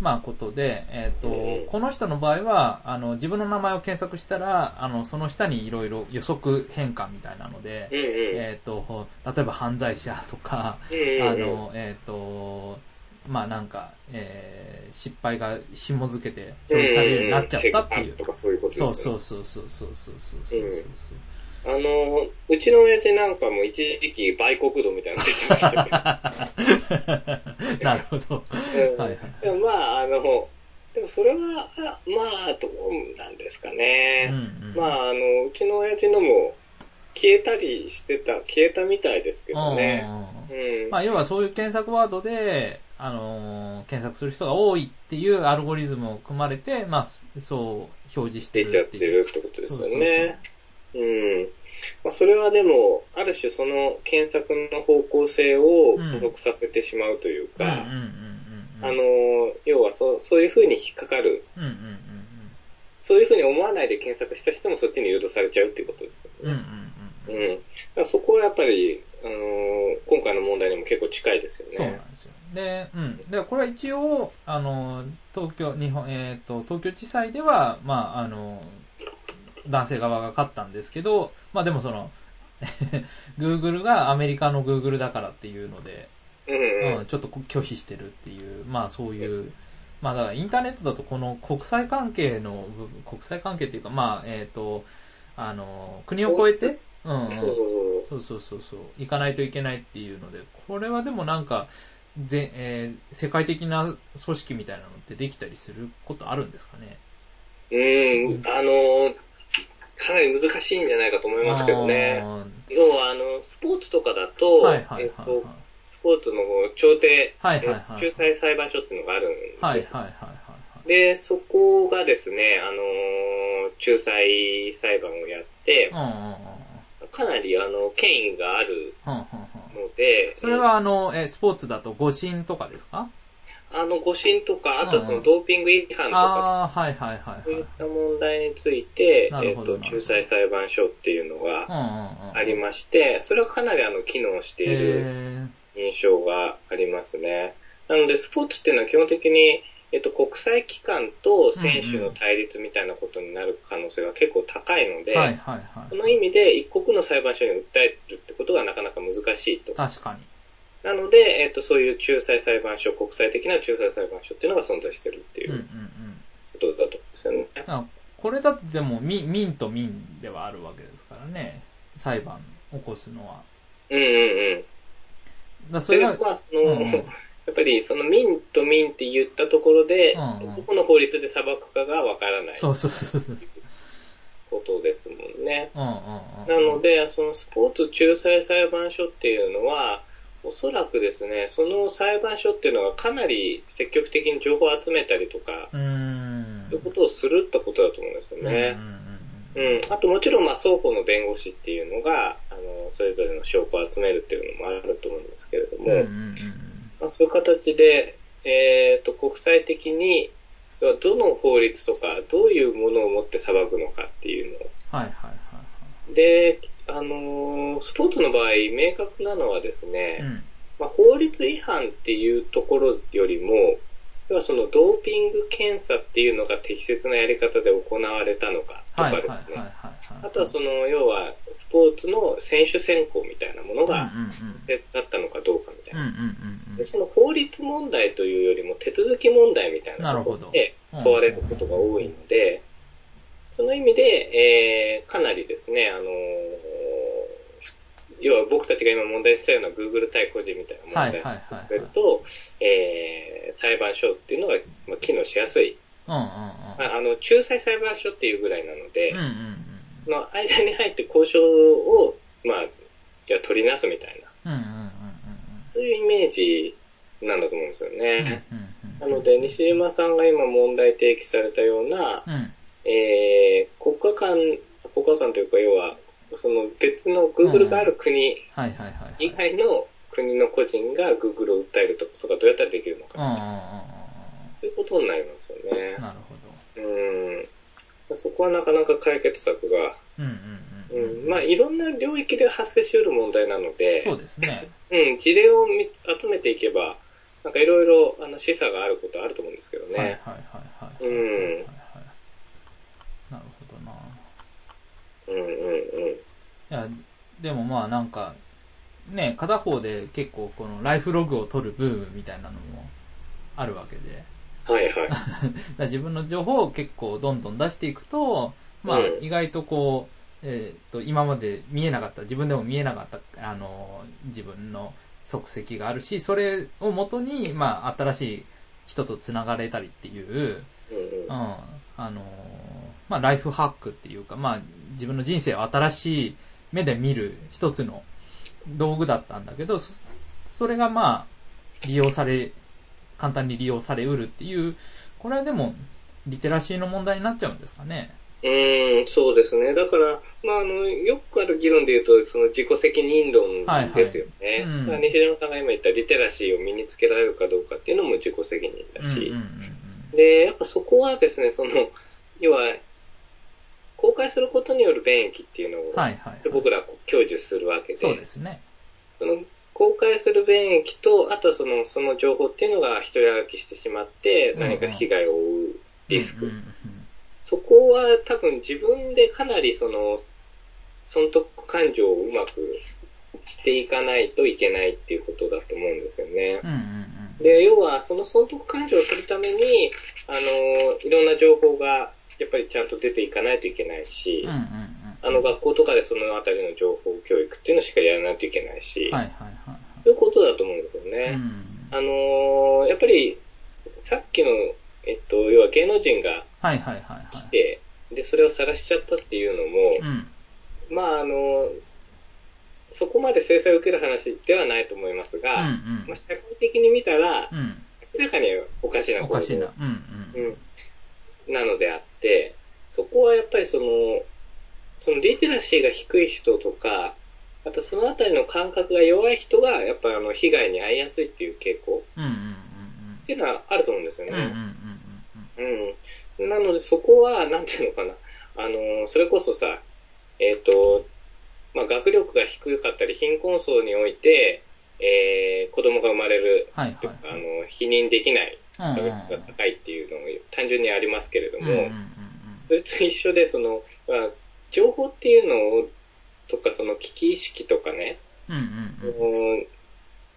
まあ、ことで、えーっうんと、この人の場合は、あの、自分の名前を検索したら、あの、その下にいろいろ予測変換みたいなので、うんうん。えーっと、例えば犯罪者とか、うんうんうんあの、えっ、と、まあなんか、えー失敗が紐付けて表示されるようになっちゃったっていう。そういうことですね。そうそうそうそうそうそうそうそうそうあの、うちの親父なんかも一時期売国度みたいなの出てましたけど。なるほど。うんはいはい。でもまあ、あの、でもそれは、あまあ、どうなんですかね。うんうんまあ、あの、うちの親父のも消えたりしてた、消えたみたいですけどね。うん。まあ要はそういう検索ワードで、あのー検索する人が多いっていうアルゴリズムを組まれて、まあそう表示してるっていう。るってことですよね。うん。まあ、それはでも、ある種その検索の方向性を加速させてしまうというか、うん。あの、要はそうそういうふうに引っかかる、うんうんうんそういうふうに思わないで検索した人もそっちに誘導されちゃうっていうことですようん。うんね。うんうん。うん。そこはやっぱり、あのー今回の問題にも結構近いですよね。そうなんですよ。で、うん。で、これは一応、あの、東京、日本、えっ、と、東京地裁では、まあ、あの、男性側が勝ったんですけど、まあでもその、Google がアメリカの Google だからっていうので、うんちょっと拒否してるっていう、まあそういう、まあだからインターネットだとこの国際関係の部分、国際関係っていうか、まあ、えっ、と、あの、国を越えて、うん、うん、そう。そうそう。そう行かないといけないっていうので、これはでもなんか、でえー世界的な組織みたいなのってできたりすることあるんですかね？うん、あのーかなり難しいんじゃないかと思いますけどね。あ要は、あの、スポーツとかだと、ーはいはいはいえっと、スポーツの調停、はいはいはいえ仲裁裁判所っていうのがあるんです。はい。はいはいはいはいで、そこがですね、あのー仲裁裁判をやって、はい。うんうんうんかなり、あの、権威があるうんうんうんうんので、それはあの、え、スポーツだと誤審とかですか？あの、誤審とか、あとはそのドーピング違反とか、ああ、はいはいはいそういっはい。た問題について、なえっと、仲裁裁判所っていうのうんが。ありまして、それはかなりあの、機能しているへ印象がありますね。なので、スポーツっていうのは基本的に、えっと、国際機関と選手の対立みたいなことになる可能性が結構高いので、ーはいはいはい。その意味で一国の裁判所に訴えるってことがなかなか難しいと。確かに。なので、えっと、そういう仲裁裁判所、国際的な仲裁裁判所っていうのが存在してるっていうんうんう。うんことだと思うんですよね。あこれだとでも民、民と民ではあるわけですからね。裁判起こすのは。うんうんうん。だそれは、でまあ、その、うんやっぱりその民と民って言ったところで、うんうんどこの法律で裁くかがわからないそうそうそうそう。ことですもんね。うんうんうん。なので、そのスポーツ仲裁裁判所っていうのは、おそらくですね、その裁判所っていうのがかなり積極的に情報を集めたりとか、うーん。そういうことをするってことだと思うんですよね。うんうんうん。あともちろん、まあ、双方の弁護士っていうのが、あの、それぞれの証拠を集めるっていうのもあると思うんですけれども、うんうんうんうんまあ、そういう形で、えっ、と、国際的に、どの法律とか、どういうものを持って裁くのかっていうのを。はいはいはいはい。で、あのースポーツの場合、明確なのはですね、うん。まあ、法律違反っていうところよりも、要はそのドーピング検査っていうのが適切なやり方で行われたのかとはいかですね。あとはその、要は、スポーツの選手選考みたいなものが、うんうんだったのかどうかみたいな。その法律問題というよりも手続き問題みたいなところでうん。問われることが多いので、その意味で、えー、かなりですね、あのー要は僕たちが今問題したような Google 対個人みたいな問題をはいはいはいはいすると、えー、裁判所っていうのが、まあ、機能しやすい。うんうんうん。まあ、あの、仲裁裁判所っていうぐらいなので、うんうんうんその間に入って交渉を、まあ、いや、取りなすみたいな、うんうんうんそういうイメージなんだと思うんですよ。ね。うんうんうんなので、西島さんが今問題提起されたような、うん。えー、国家間、国家間というか、要は、その別の Google がある国。以外の国の個人が Google を訴えるとことがどうやったらできるのか、そういうことになりますよねうん。。なるほど。うん。そこはなかなか解決策が、うんうんうん。うん。まあ、いろんな領域で発生し得る問題なので、そうですね。うん、事例をみ集めていけば、なんかいろいろ、あの、示唆があることあると思うんですけどね。はいはいはいはい。うんはいはいはいなるほどな。うんうんうん。いや、でもまあなんか、ね、片方で結構このライフログを取るブームみたいなのもあるわけで。はいはい。自分の情報を結構どんどん出していくと、まあうん意外とこう、えーっと、今まで見えなかった、自分でも見えなかった、あの、自分の足跡があるし、それをもとに、まあ新しい人と繋がれたりっていう、うん、あの、まあライフハックっていうか、まあ自分の人生を新しい目で見る一つの道具だったんだけど、そそれがまあ利用され、簡単に利用されうるっていう、これはでもリテラシーの問題になっちゃうんですかね。うーん、そうですね。だから、まあ、あの、よくある議論で言うと、その自己責任論ですよね。はいはいうん西島さんが今言ったリテラシーを身につけられるかどうかっていうのも自己責任だし、うんうんうんで、やっぱそこはですね、その、要は、公開することによる便益っていうのを、うん。はいはい、僕らは享受するわけで、そうですね。その公開する便益と、あとはその、その情報っていうのが一人歩きしてしまって、何か被害を負うリスク。うんうんうんそこは多分自分でかなりその、損得感情をうまくしていかないといけないっていうことだと思うんですよね。うんうんうんで、要はその損得感情をするために、あの、いろんな情報がやっぱりちゃんと出ていかないといけないし、うんうんうんあの学校とかでそのあたりの情報教育っていうのをしっかりやらないといけないし、はいはいはいはい。そういうことだと思うんですようね。んあのやっぱりさっきの、えっと、要は芸能人がはいはいはいはい。来て、で、それを晒しちゃったっていうのも、うん。まあ、あの、そこまで制裁を受ける話ではないと思いますうんが、うんまあ、社会的に見たら、うん。明らかにおかしな行動おかしいな。うんうん。うん、なのであって、そこはやっぱりその、そのリテラシーが低い人とか、あとそのあたりの感覚が弱い人が、やっぱりあの、被害に遭いやすいっていう傾向うんうんうんっていうのはあると思うんですようん。うんうんね。うんうん。なのでそこは、なんていうのかな。あの、それこそさ、えっ、と、まあ、学力が低かったり、貧困層において、えー、子供が生まれる、はいはいはいあの、否認できないうん。うん確率が高いっていうのも単純にありますけれども、うんうんうんそれと一緒で、その、まあ、情報っていうのを、とか、その危機意識とかね、うんうん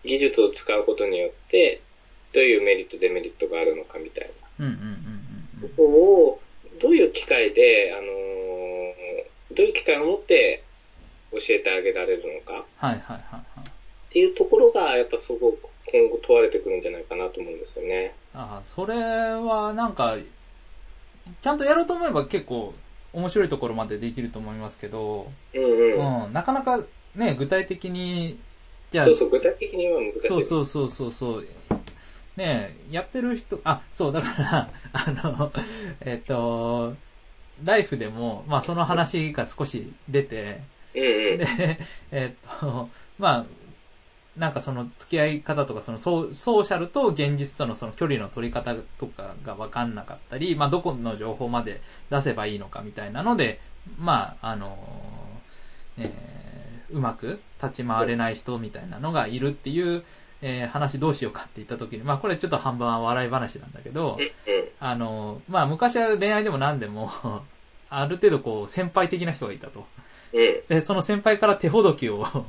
技術を使うことによって、どういうメリット、デメリットがあるのかみたいな。うんうんうんうんここを、どういう機会で、あのーどういう機会を持って教えてあげられるのかはいはいはいはい。っていうところが、やっぱすごく今後問われてくるんじゃないかなと思うんですよね。ああ、それはなんか、ちゃんとやろうと思えば結構面白いところまでできると思いますけど、うんうん。うん、なかなかね、具体的に、じゃあ、そうそう、具体的には難しい。そうそうそうそうそう。ねえ、やってる人、あ、そう、だから、あの、えっ、と、ライフでも、まあその話が少し出て、うんうん。で、えっ、と、まあ、なんかその付き合い方とか、そのソーソーシャルと現実とのその距離の取り方とかが分かんなかったり、まあどこの情報まで出せばいいのかみたいなので、まあ、あの、えーうまく立ち回れない人みたいなのがいるっていう、えー話どうしようかって言った時に、まあこれちょっと半分は笑い話なんだけど。あの、まあ昔は恋愛でも何でも、ある程度こう先輩的な人がいたと。うん。で、その先輩から手ほどきを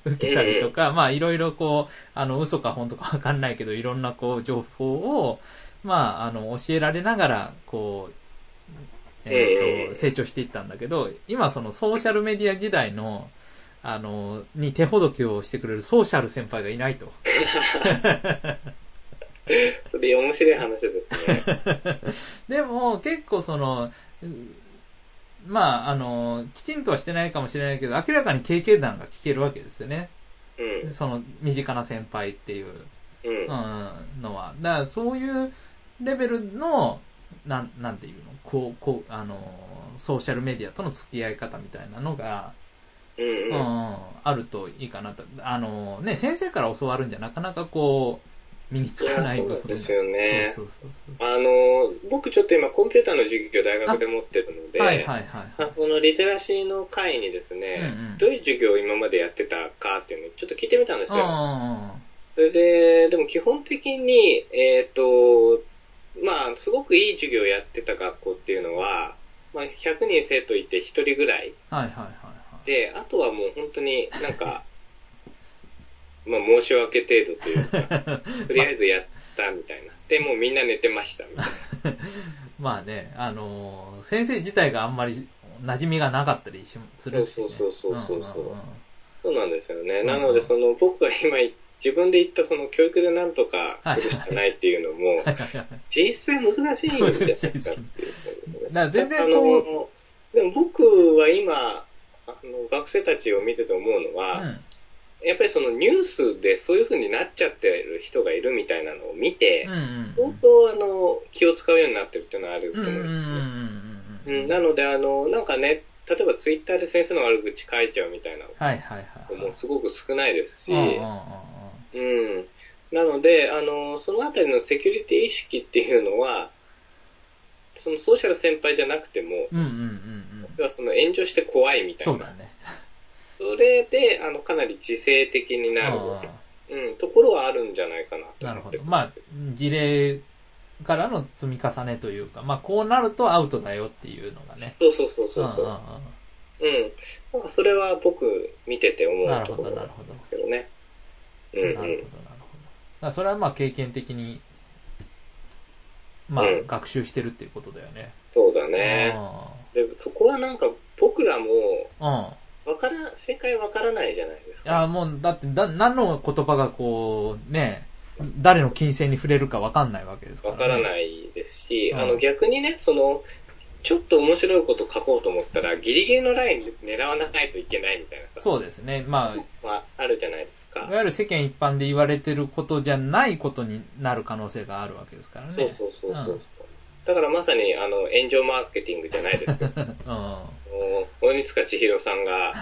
受けたりとか、まあいろいろこう、あの、嘘か本当かわかんないけど、いろんなこう、情報を、まあ、あの、教えられながら、こう、えっ、と、成長していったんだけど、今そのソーシャルメディア時代の、あの、に手ほどきをしてくれるソーシャル先輩がいないと。それ面白い話ですね。でも、結構その、うまあ、あの、きちんとはしてないかもしれないけど、明らかに経験談が聞けるわけですよね。うん。その、身近な先輩っていう、うん。うん、のは。だから、そういうレベルの、なん、なんていうの、こう、こう、あの、ソーシャルメディアとの付き合い方みたいなのが、うんうん、うん。あるといいかなと。あの、ね、先生から教わるんじゃなかなかこう、身につかない部分そうですよねそうそうそうあの、僕ちょっと今コンピューターの授業を大学で持ってるので、はいはいはいはい。このリテラシーの会にですね、うんうんどういう授業を今までやってたかっていうのをちょっと聞いてみたんですよ。あそれで、でも基本的に、えっ、と、まあ、すごくいい授業をやってた学校っていうのは、まあ、100人生徒いて1人ぐらいあ、はいはいはいはい。で、あとはもう本当になんか、まあ、申し訳程度というか、とりあえずやったみたいな。で、もうみんな寝てましたみたいな。まあね、あのー先生自体があんまり馴染みがなかったりしするし、ね。そうそうそうそうそうんんんそうなんですよね。うんなので、その、僕が今自分で言ったその教育でなんとかするしかないっていうのも、実際難しいんじゃないですかっていう。だから全然あこう、の、でも僕は今、あの、学生たちを見てて思うのは、うんやっぱりそのニュースでそういう風になっちゃってる人がいるみたいなのを見て相当あの、気を使うようになってるっていうのはあると思うんですなので、あの、なんかね、例えばツイッターで先生の悪口書いちゃうみたいなはいはいはい。のもすごく少ないですし、うん。なので、あの、そのあたりのセキュリティ意識っていうのは、そのソーシャル先輩じゃなくても、うんうんうんうん要はその炎上して怖いみたいな。そうだね。それで、あの、かなり自制的になる、あうん、ところはあるんじゃないかなあとなるほど。まあ、事例からの積み重ねというか、まあ、こうなるとアウトだよっていうのがね。そうそうそうそうそう。んんんうん。なんかそれは僕見てて思なるうところなんほどなるほどですけどね。うんうん。なるほど、なるほど。それはまあ経験的に、まあうん学習してるっていうことだよね。そうだね。で、そこはなんか僕らも、うん。うん。わから、正解わからないじゃないですいや、か。もう、だって、だ、何の言葉がこう、ね、誰の金銭に触れるかわかんないわけですから、ね。。わからないいですし、うんあの逆にね、その、ちょっと面白いこと書こうと思ったら、ギリギリのライン狙わないといけないみたいなさ、そうですね。まあ、まあ、あるじゃないですかい。わゆる世間一般で言われてることじゃないことになる可能性があるわけですからね。そうそうそうそう。だからまさに、あの、炎上マーケティングじゃないですけど、うん。うん。はもう鬼塚千尋さんが。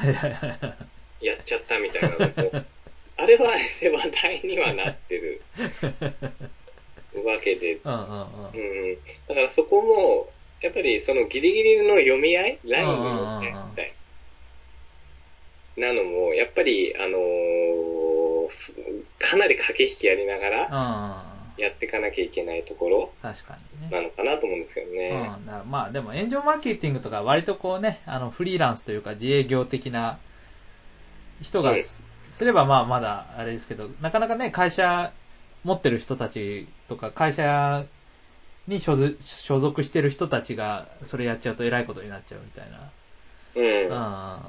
やっちゃったみたいなのも、あれは話題にはなってるわけで、うん。だからそこも、やっぱりそのギリギリの読み合いラインに乗ってみたい。なのも、やっぱり、あのーすかなり駆け引きやりながらうん。やっていかなきゃいけないところ確かにね。なのかなと思うんですけどね。うん、だからまあでも炎上マーケティングとか割とこうね、あのフリーランスというか自営業的な人がうんすすればまあまだあれですけど、なかなかね、会社持ってる人たちとか会社に所属所属してる人たちがそれやっちゃうと偉いことになっちゃうみたいうん。な。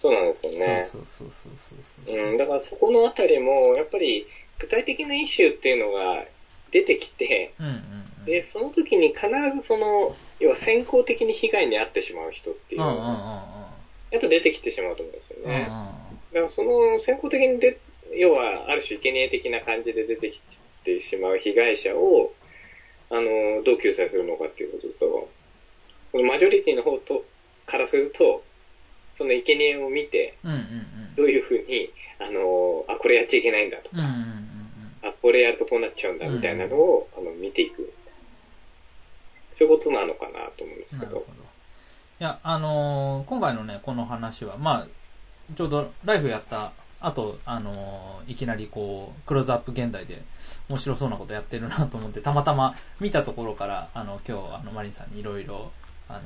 そうなんですようん。ね。そうそうそうそうそうそう。うん、だからそこのあたりも、やっぱり具体的なイシューっていうのが出てきて、うんうんうん。で、その時に必ずその、要は先行的に被害に遭ってしまう人っていうのが、やっぱ出てきてしまうと思うんですよね。だからその先行的にで、要はある種生贄的な感じで出てきてしまう被害者を、あの、どう救済するのかっていうことと、このマジョリティの方と、からすると、その生贄を見て。どういうふうに、あの、あ、これやっちゃいけないんだとか、うんうんうんあ、これやるとこうなっちゃうんだみたいなのを、あの見ていく。そういうことなのかなと思うんですけどなるほど。。いや、あのー今回のね、この話は、まあ、ちょうどライフやった後、あのーいきなりこう、クローズアップ現代で面白そうなことやってるなと思って、たまたま見たところから、あの、今日、あの、マリンさんにいろいろ、あのー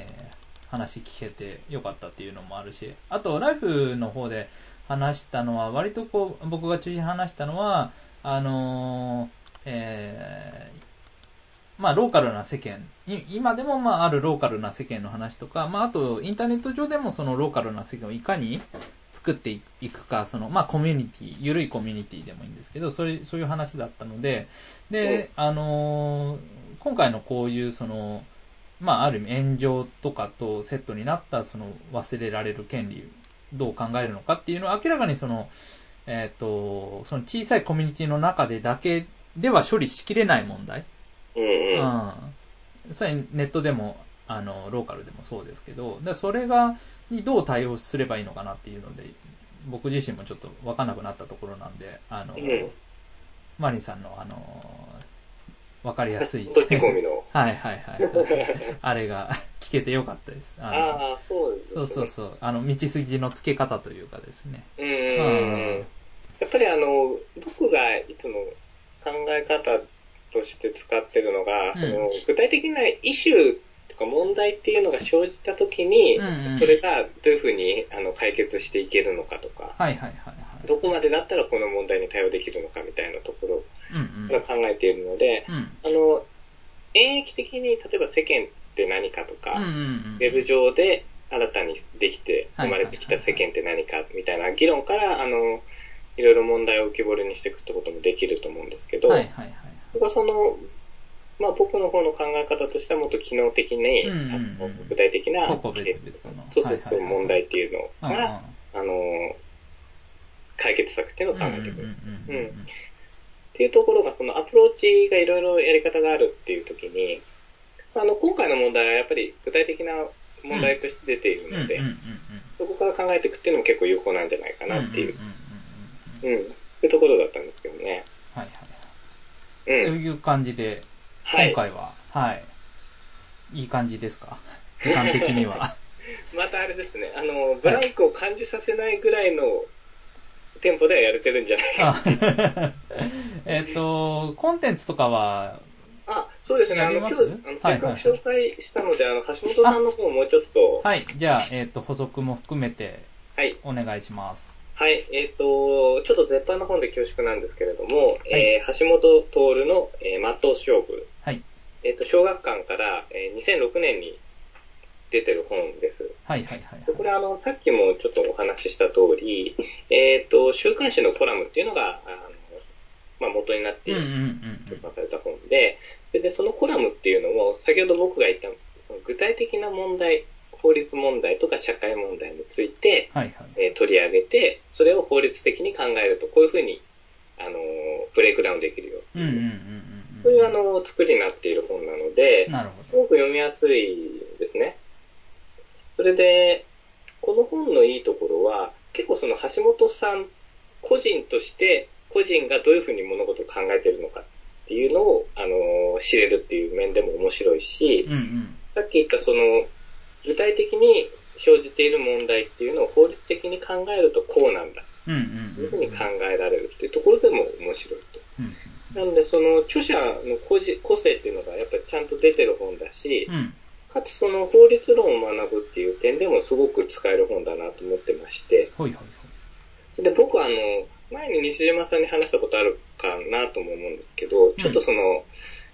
えー話聞けてよかったっていうのもあるし、あと、ライフの方で話したのは、割とこう、僕が中心に話したのは、あのーえーまあ、ローカルな世間、今でもまあ、あるローカルな世間の話とか、まあ、あと、インターネット上でもそのローカルな世間をいかに作っていくか、その、まあ、コミュニティ、緩いコミュニティでもいいんですけど、そういう、そういう話だったので、で、あのー今回のこういう、その、まあ、ある意味炎上とかとセットになった、その、忘れられる権利、どう考えるのかっていうのは明らかにその、えっ、と、その小さいコミュニティの中でだけでは処理しきれない問題。うんうん。うん。それネットでも、あの、ローカルでもそうですけど、でそれが、にどう対応すればいいのかなっていうので、僕自身もちょっと分かんなくなったところなんで、あの、うんマリンさんの、あのー、わかりやすい。どっち込みの。はいはいはい。あれが聞けてよかったです。あのああ、そうです、ね。そうそうそう。あの、道筋の付け方というかですね。うんうん。やっぱりあの、僕がいつも考え方として使ってるのが、うんその具体的なイシューとか問題っていうのが生じた時に、うんうんそれがどういうふうにあの解決していけるのかとか、はいはいはいはい。どこまでだったらこの問題に対応できるのかみたいなところうんうん。から考えているので、うん。あの、演疫的に例えば世間って何かとか、うんうんうん。ウェブ上で新たにできて、生まれてきた世間って何かみたいな議論から、あの、いろいろ問題を浮き彫りにしていくってこともできると思うんですけど、はいはいはい。そこはその、まあ僕の方の考え方としてはもっと機能的に、うんうんうん。あの具体的な、個々別々の。そうそうそう、はいはいはい。問題っていうのうんうん。が、あの、解決策っていうのを考えていく。うんっていうところが、そのアプローチがいろいろやり方があるっていう時に、あの、今回の問題はやっぱり具体的な問題として出ているので、うんうんうんそこから考えていくっていうのも結構有効なんじゃないかうんなっていう、うんそういうところだったんですけどね。はいはいうん。いう感じで、はい今回は、はい。いい感じですか？時間的には。またあれですね、あの、ブランクを感じさせないぐらいのテンポではやれてるんじゃない？か えっと、コンテンツとかは、あ、そうですね、あの、今日、あの、せっかく紹介したので、あの、橋本さんの方もうちょっと、はい、じゃあ、えっと、補足も含めてはい。お願いします。はい、えっ、と、ちょっと絶版の本で恐縮なんですけれども、いえー橋本徹の、えー、マット勝負。はい。えっ、と、小学館から、えー2006年に出てる本です。はいはいはいでこれあの、さっきもちょっとお話しした通り、えっ、と、週刊誌のコラムっていうのが、あの、まあ、元になっているうんうんうん出版された本で、それでそのコラムっていうのも、先ほど僕が言った、具体的な問題、法律問題とか社会問題について、はいはい。えー取り上げて、それを法律的に考えると、こういうふうに、あのーブレイクダウンできるよ。うんうんうんうん。そういうあの、作りになっている本なので、なるほすごく読みやすいですね。それで、この本のいいところは、結構その橋本さん個人として、個人がどういうふうに物事を考えているのかっていうのを、あのー知れるっていう面でも面白いしど。、うんうん。さっき言ったその、具体的に生じている問題っていうのを法律的に考えるとこうなんだうんうんというふうに考えられるっていうところでも面白いと。うんなので、その著者の個人個性っていうのがやっぱりちゃんと出てる本だし、うん。かつその法律論を学ぶっていう点でもすごく使える本だなと思ってまして、ほいほいそれで僕はあの、前に西島さんに話したことあるかなとも思うんですけど、ちょっとその、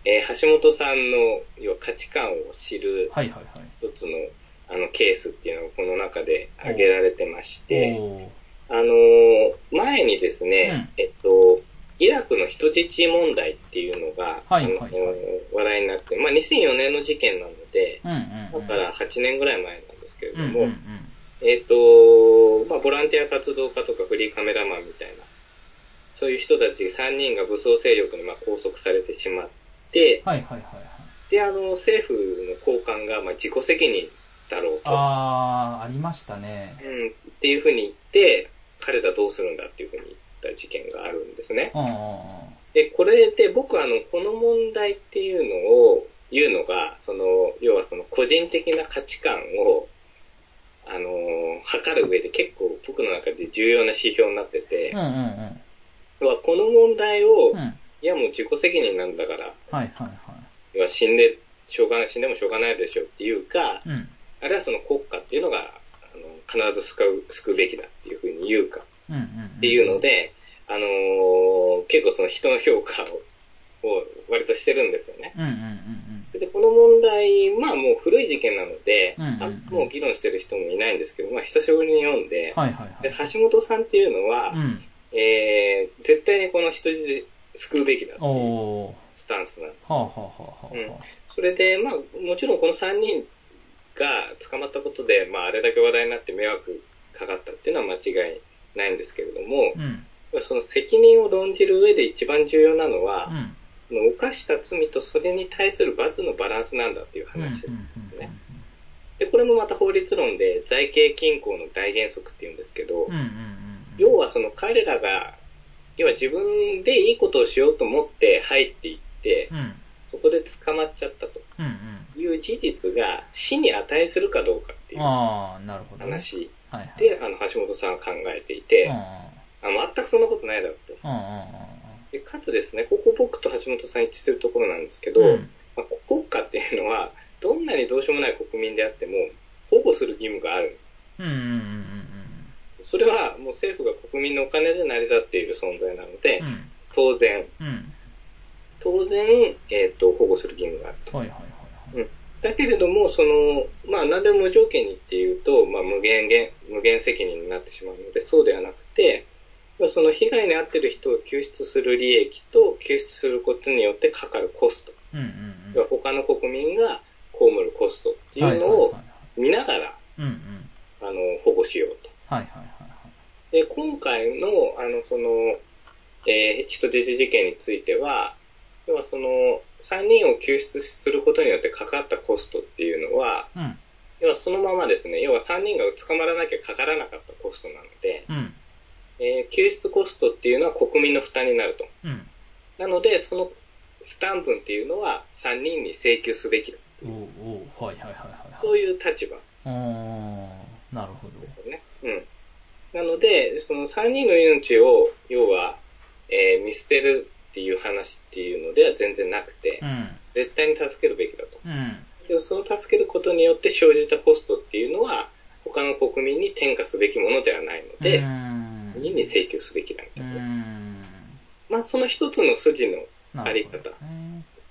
えー橋本さんの要は価値観を知るほい。はいはいはい。あのケースっていうのがこの中で挙げられてまして、あのー前にですね、えっと、イラクの人質問題っていうのが、はいはいはい話題になって、まあ2004年の事件なので、うんうんうん。だから8年ぐらい前なんですけれども、うんうんうん。えっ、と、まあ、ボランティア活動家とかフリーカメラマンみたいな、そういう人たち3人が武装勢力にまあ拘束されてしまって、はいはいはいはい。で、あの、政府の高官がまあ自己責任だろうと、あー、ありましたね。うん、っていうふうに言って、彼らどうするんだっていうふうに言った事件があるんですね。で、これで僕はあの、この問題っていうのを言うのが、その、要はその個人的な価値観を、あの測る上で結構僕の中で重要な指標になっててうん、うんうん。要はこの問題を、うん。いやもう自己責任なんだから、はいはいはい。要は死んで、しょうがない、死んでもしょうがないでしょっていうか、うん。あるいはその国家っていうのが、あの必ず救う、救うべきだっていうふうに言うか。っっていうの、で、あのー結構その人の評価を、を割としてるんですよね。で、この問題、まあもう古い事件なので、もう議論してる人もいないんですけど、まあ久しぶりに読んで、うん。はいはいはでい。橋本さんっていうのは、うん。えー、絶対にこの人質救うべきだっていう。スタンスなんです。それで、まあもちろんこの3人が捕まったことで、まああれだけ話題になって迷惑かかったっていうのは間違いないんですけれども、うん。その責任を論じる上で一番重要なのは、うん。その犯した罪とそれに対する罰のバランスなんだっていう話ですね。で、これもまた法律論で財形均衡の大原則っていうんですけど。要はその彼らが要は自分でいいことをしようと思って入っていって、うん。そこで捕まっちゃったとうんうん。いう事実が死に値するかどうかっていうああ、なるほど、ね。話。で、あの、橋本さんは考えていて。あ全くそんなことないだろうと。でかつですね、ここ僕と橋本さん一致するところなんですけど。まあ、国家っていうのは、どんなにどうしようもない国民であっても、保護する義務がある。それはもう政府が国民のお金で成り立っている存在なので。当然。当然、えっ、と、保護する義務があると。はいはいはいはい。だけれども、その、まあ、何でも無条件にっていうと、まあ、無限限、無限責任になってしまうので、そうではなくて、まあその被害に遭っている人を救出する利益と救出することによってかかるコスト、うんうん要は他の国民が被るコストってうん。いうのを見ながら、うんうん。あの、保護しようと。はいはいはいはい。で、今回の、あの、その、えー人質事件については、要はその、3人を救出することによってかかったコストっていうのは、うん。要はそのままですね、要は3人が捕まらなきゃかからなかったコストなので、うん。えー救出コストっていうのは国民の負担になると。うん。なので、その負担分っていうのは3人に請求すべきだ。おうおうはいはいはいはいはい。そういう立場。なるほど。ですよね。うん。なので、その3人の命を、要は、えー見捨てるっていう話っていうのでは全然なくてう、ん。絶対に助けるべきだと。うん。でその助けることによって生じたコストっていうのは、他の国民に転嫁すべきものではないのうで、ーん。国民に請求すべきだみたいな。ん。まあ、その一つの筋の、なあり方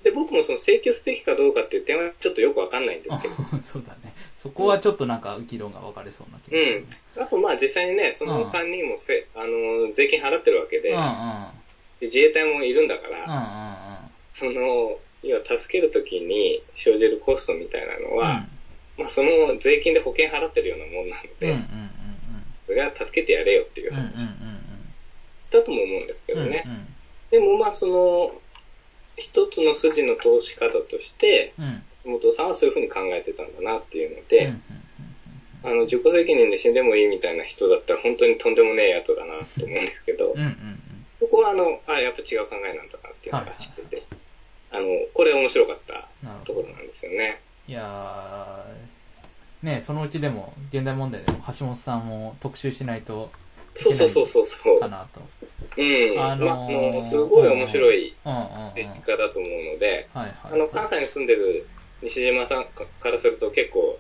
で、僕もその請求すべきかどうかっていう点はちょっとよくわかんないんですけど、あそうだね。そこはちょっとなんか議論が分かれそうな気がするね。あとまあ実際にね、そのうん3人もせ、あの、税金払ってるわけで、うんうん。で自衛隊もいるんだかうんら、うんその、要は助けるときに生じるコストみたいなのうん。は、まあその税金で保険払ってるようなもんなので、それは助けてやれよっていう話だとも思うんですけ。どね。でもまあその、一つの筋の通し方として、うんうん。元さんはそういうふうに考えてたんだなっていうのうんで、あの、自己責任で死んでもいいみたいな人だったら本当にとんでもねえやつだなと思うんですけどうんう、んはあの、あ、やっぱ違う考えなんだなっていうのが知ってて、あの、これ面白かったところなんですよね。いやー、ねそのうちでも、現代問題でも橋本さんも特集しないといそうけないそうそうそうそう。かなと。うん。あのーまあ、あの、すごい面白い。結果だと思うので、はいはい。あの、関西に住んでる西島さんからすると結構、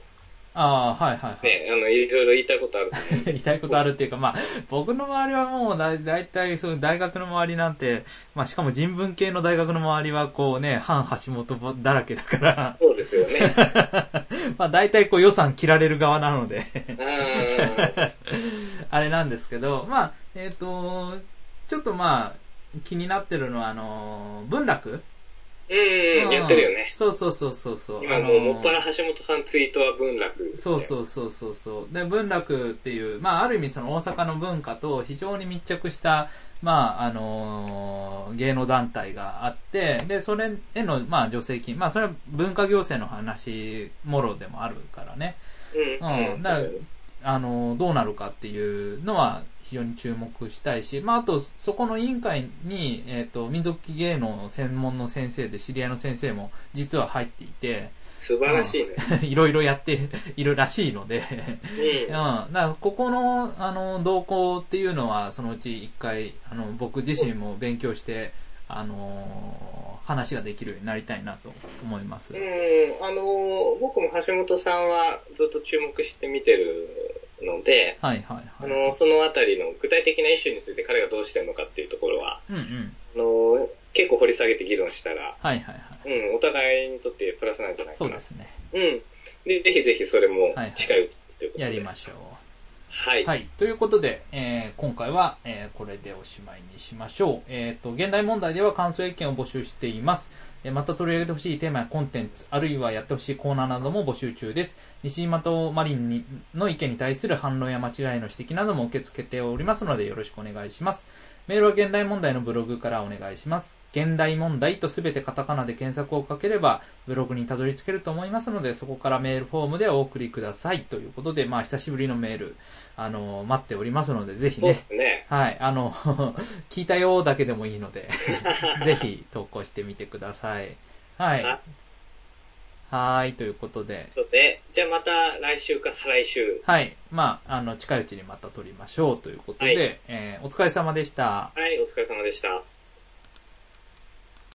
ああ、はいはいはい。ね、あの、いろいろ言いたいことある。言いたいことあるっていうか、まあ、僕の周りはもうだ、だいたい、そういう大学の周りなんて、まあ、しかも人文系の大学の周りは、こうね、反橋本だらけだから、そうですよね。まあ、大体こう予算切られる側なので、あ あれなんですけど、まあ、えっ、と、ちょっとまあ、気になってるのは、あの、文楽ーうん、やってるよね。そうそうそうそうそう。今もう、もっぱら橋本さんツイートは文楽。そうそうそうそうそう。で、文楽っていう、まあ、ある意味その大阪の文化と非常に密着した、まあ、あのー芸能団体があって、で、それへの、まあ、助成金、まあ、それは文化行政の話もろでもあるからね。うん。うん。だから、あの、どうなるかっていうのは非常に注目したいし、まあ、あと、そこの委員会に、えっ、と、民族芸能の専門の先生で知り合いの先生も実は入っていて、素晴らしいね。うん いろいろやっているらしいので、うんうん。だから、ここの、あの、動向っていうのは、そのうち一回、あの、僕自身も勉強して、あの、話ができるようになりたいなと思います。うん、あの、僕も橋本さんはずっと注目して見てるので、はいはいあはい。の、そのあたりの具体的なイシューについて彼がどうしてるのかっていうところは、うんうん。あの、結構掘り下げて議論したら、はいはいはい。うん、お互いにとってプラスなんじゃないかな。そうですね。うん。で、ぜひぜひそれもはいはい近いうちということで。やりましょう。はい。はい。ということで、えー今回は、えーこれでおしまいにしましょう。えっ、と、現代問題では感想意見を募集しています。えーまた取り上げてほしいテーマやコンテンツ、あるいはやってほしいコーナーなども募集中です。西島とマリンにの意見に対する反論や間違いの指摘なども受け付けておりますのでよろしくお願いします。メールは現代問題のブログからお願いします。現代問題とすべてカタカナで検索をかければ、ブログにたどり着けると思いますので、そこからメールフォームでお送りください。ということで、まあ、久しぶりのメール、あの、待っておりますので、ぜひね。ねはい、あの、聞いたよだけでもいいので、ぜひ投稿してみてください。はい。はーい、ということで。で、じゃあまた来週か再来週。はい。まあ、あの、近いうちにまた撮りましょうということで、はい、えー、お疲れ様でした。はい、お疲れ様でした。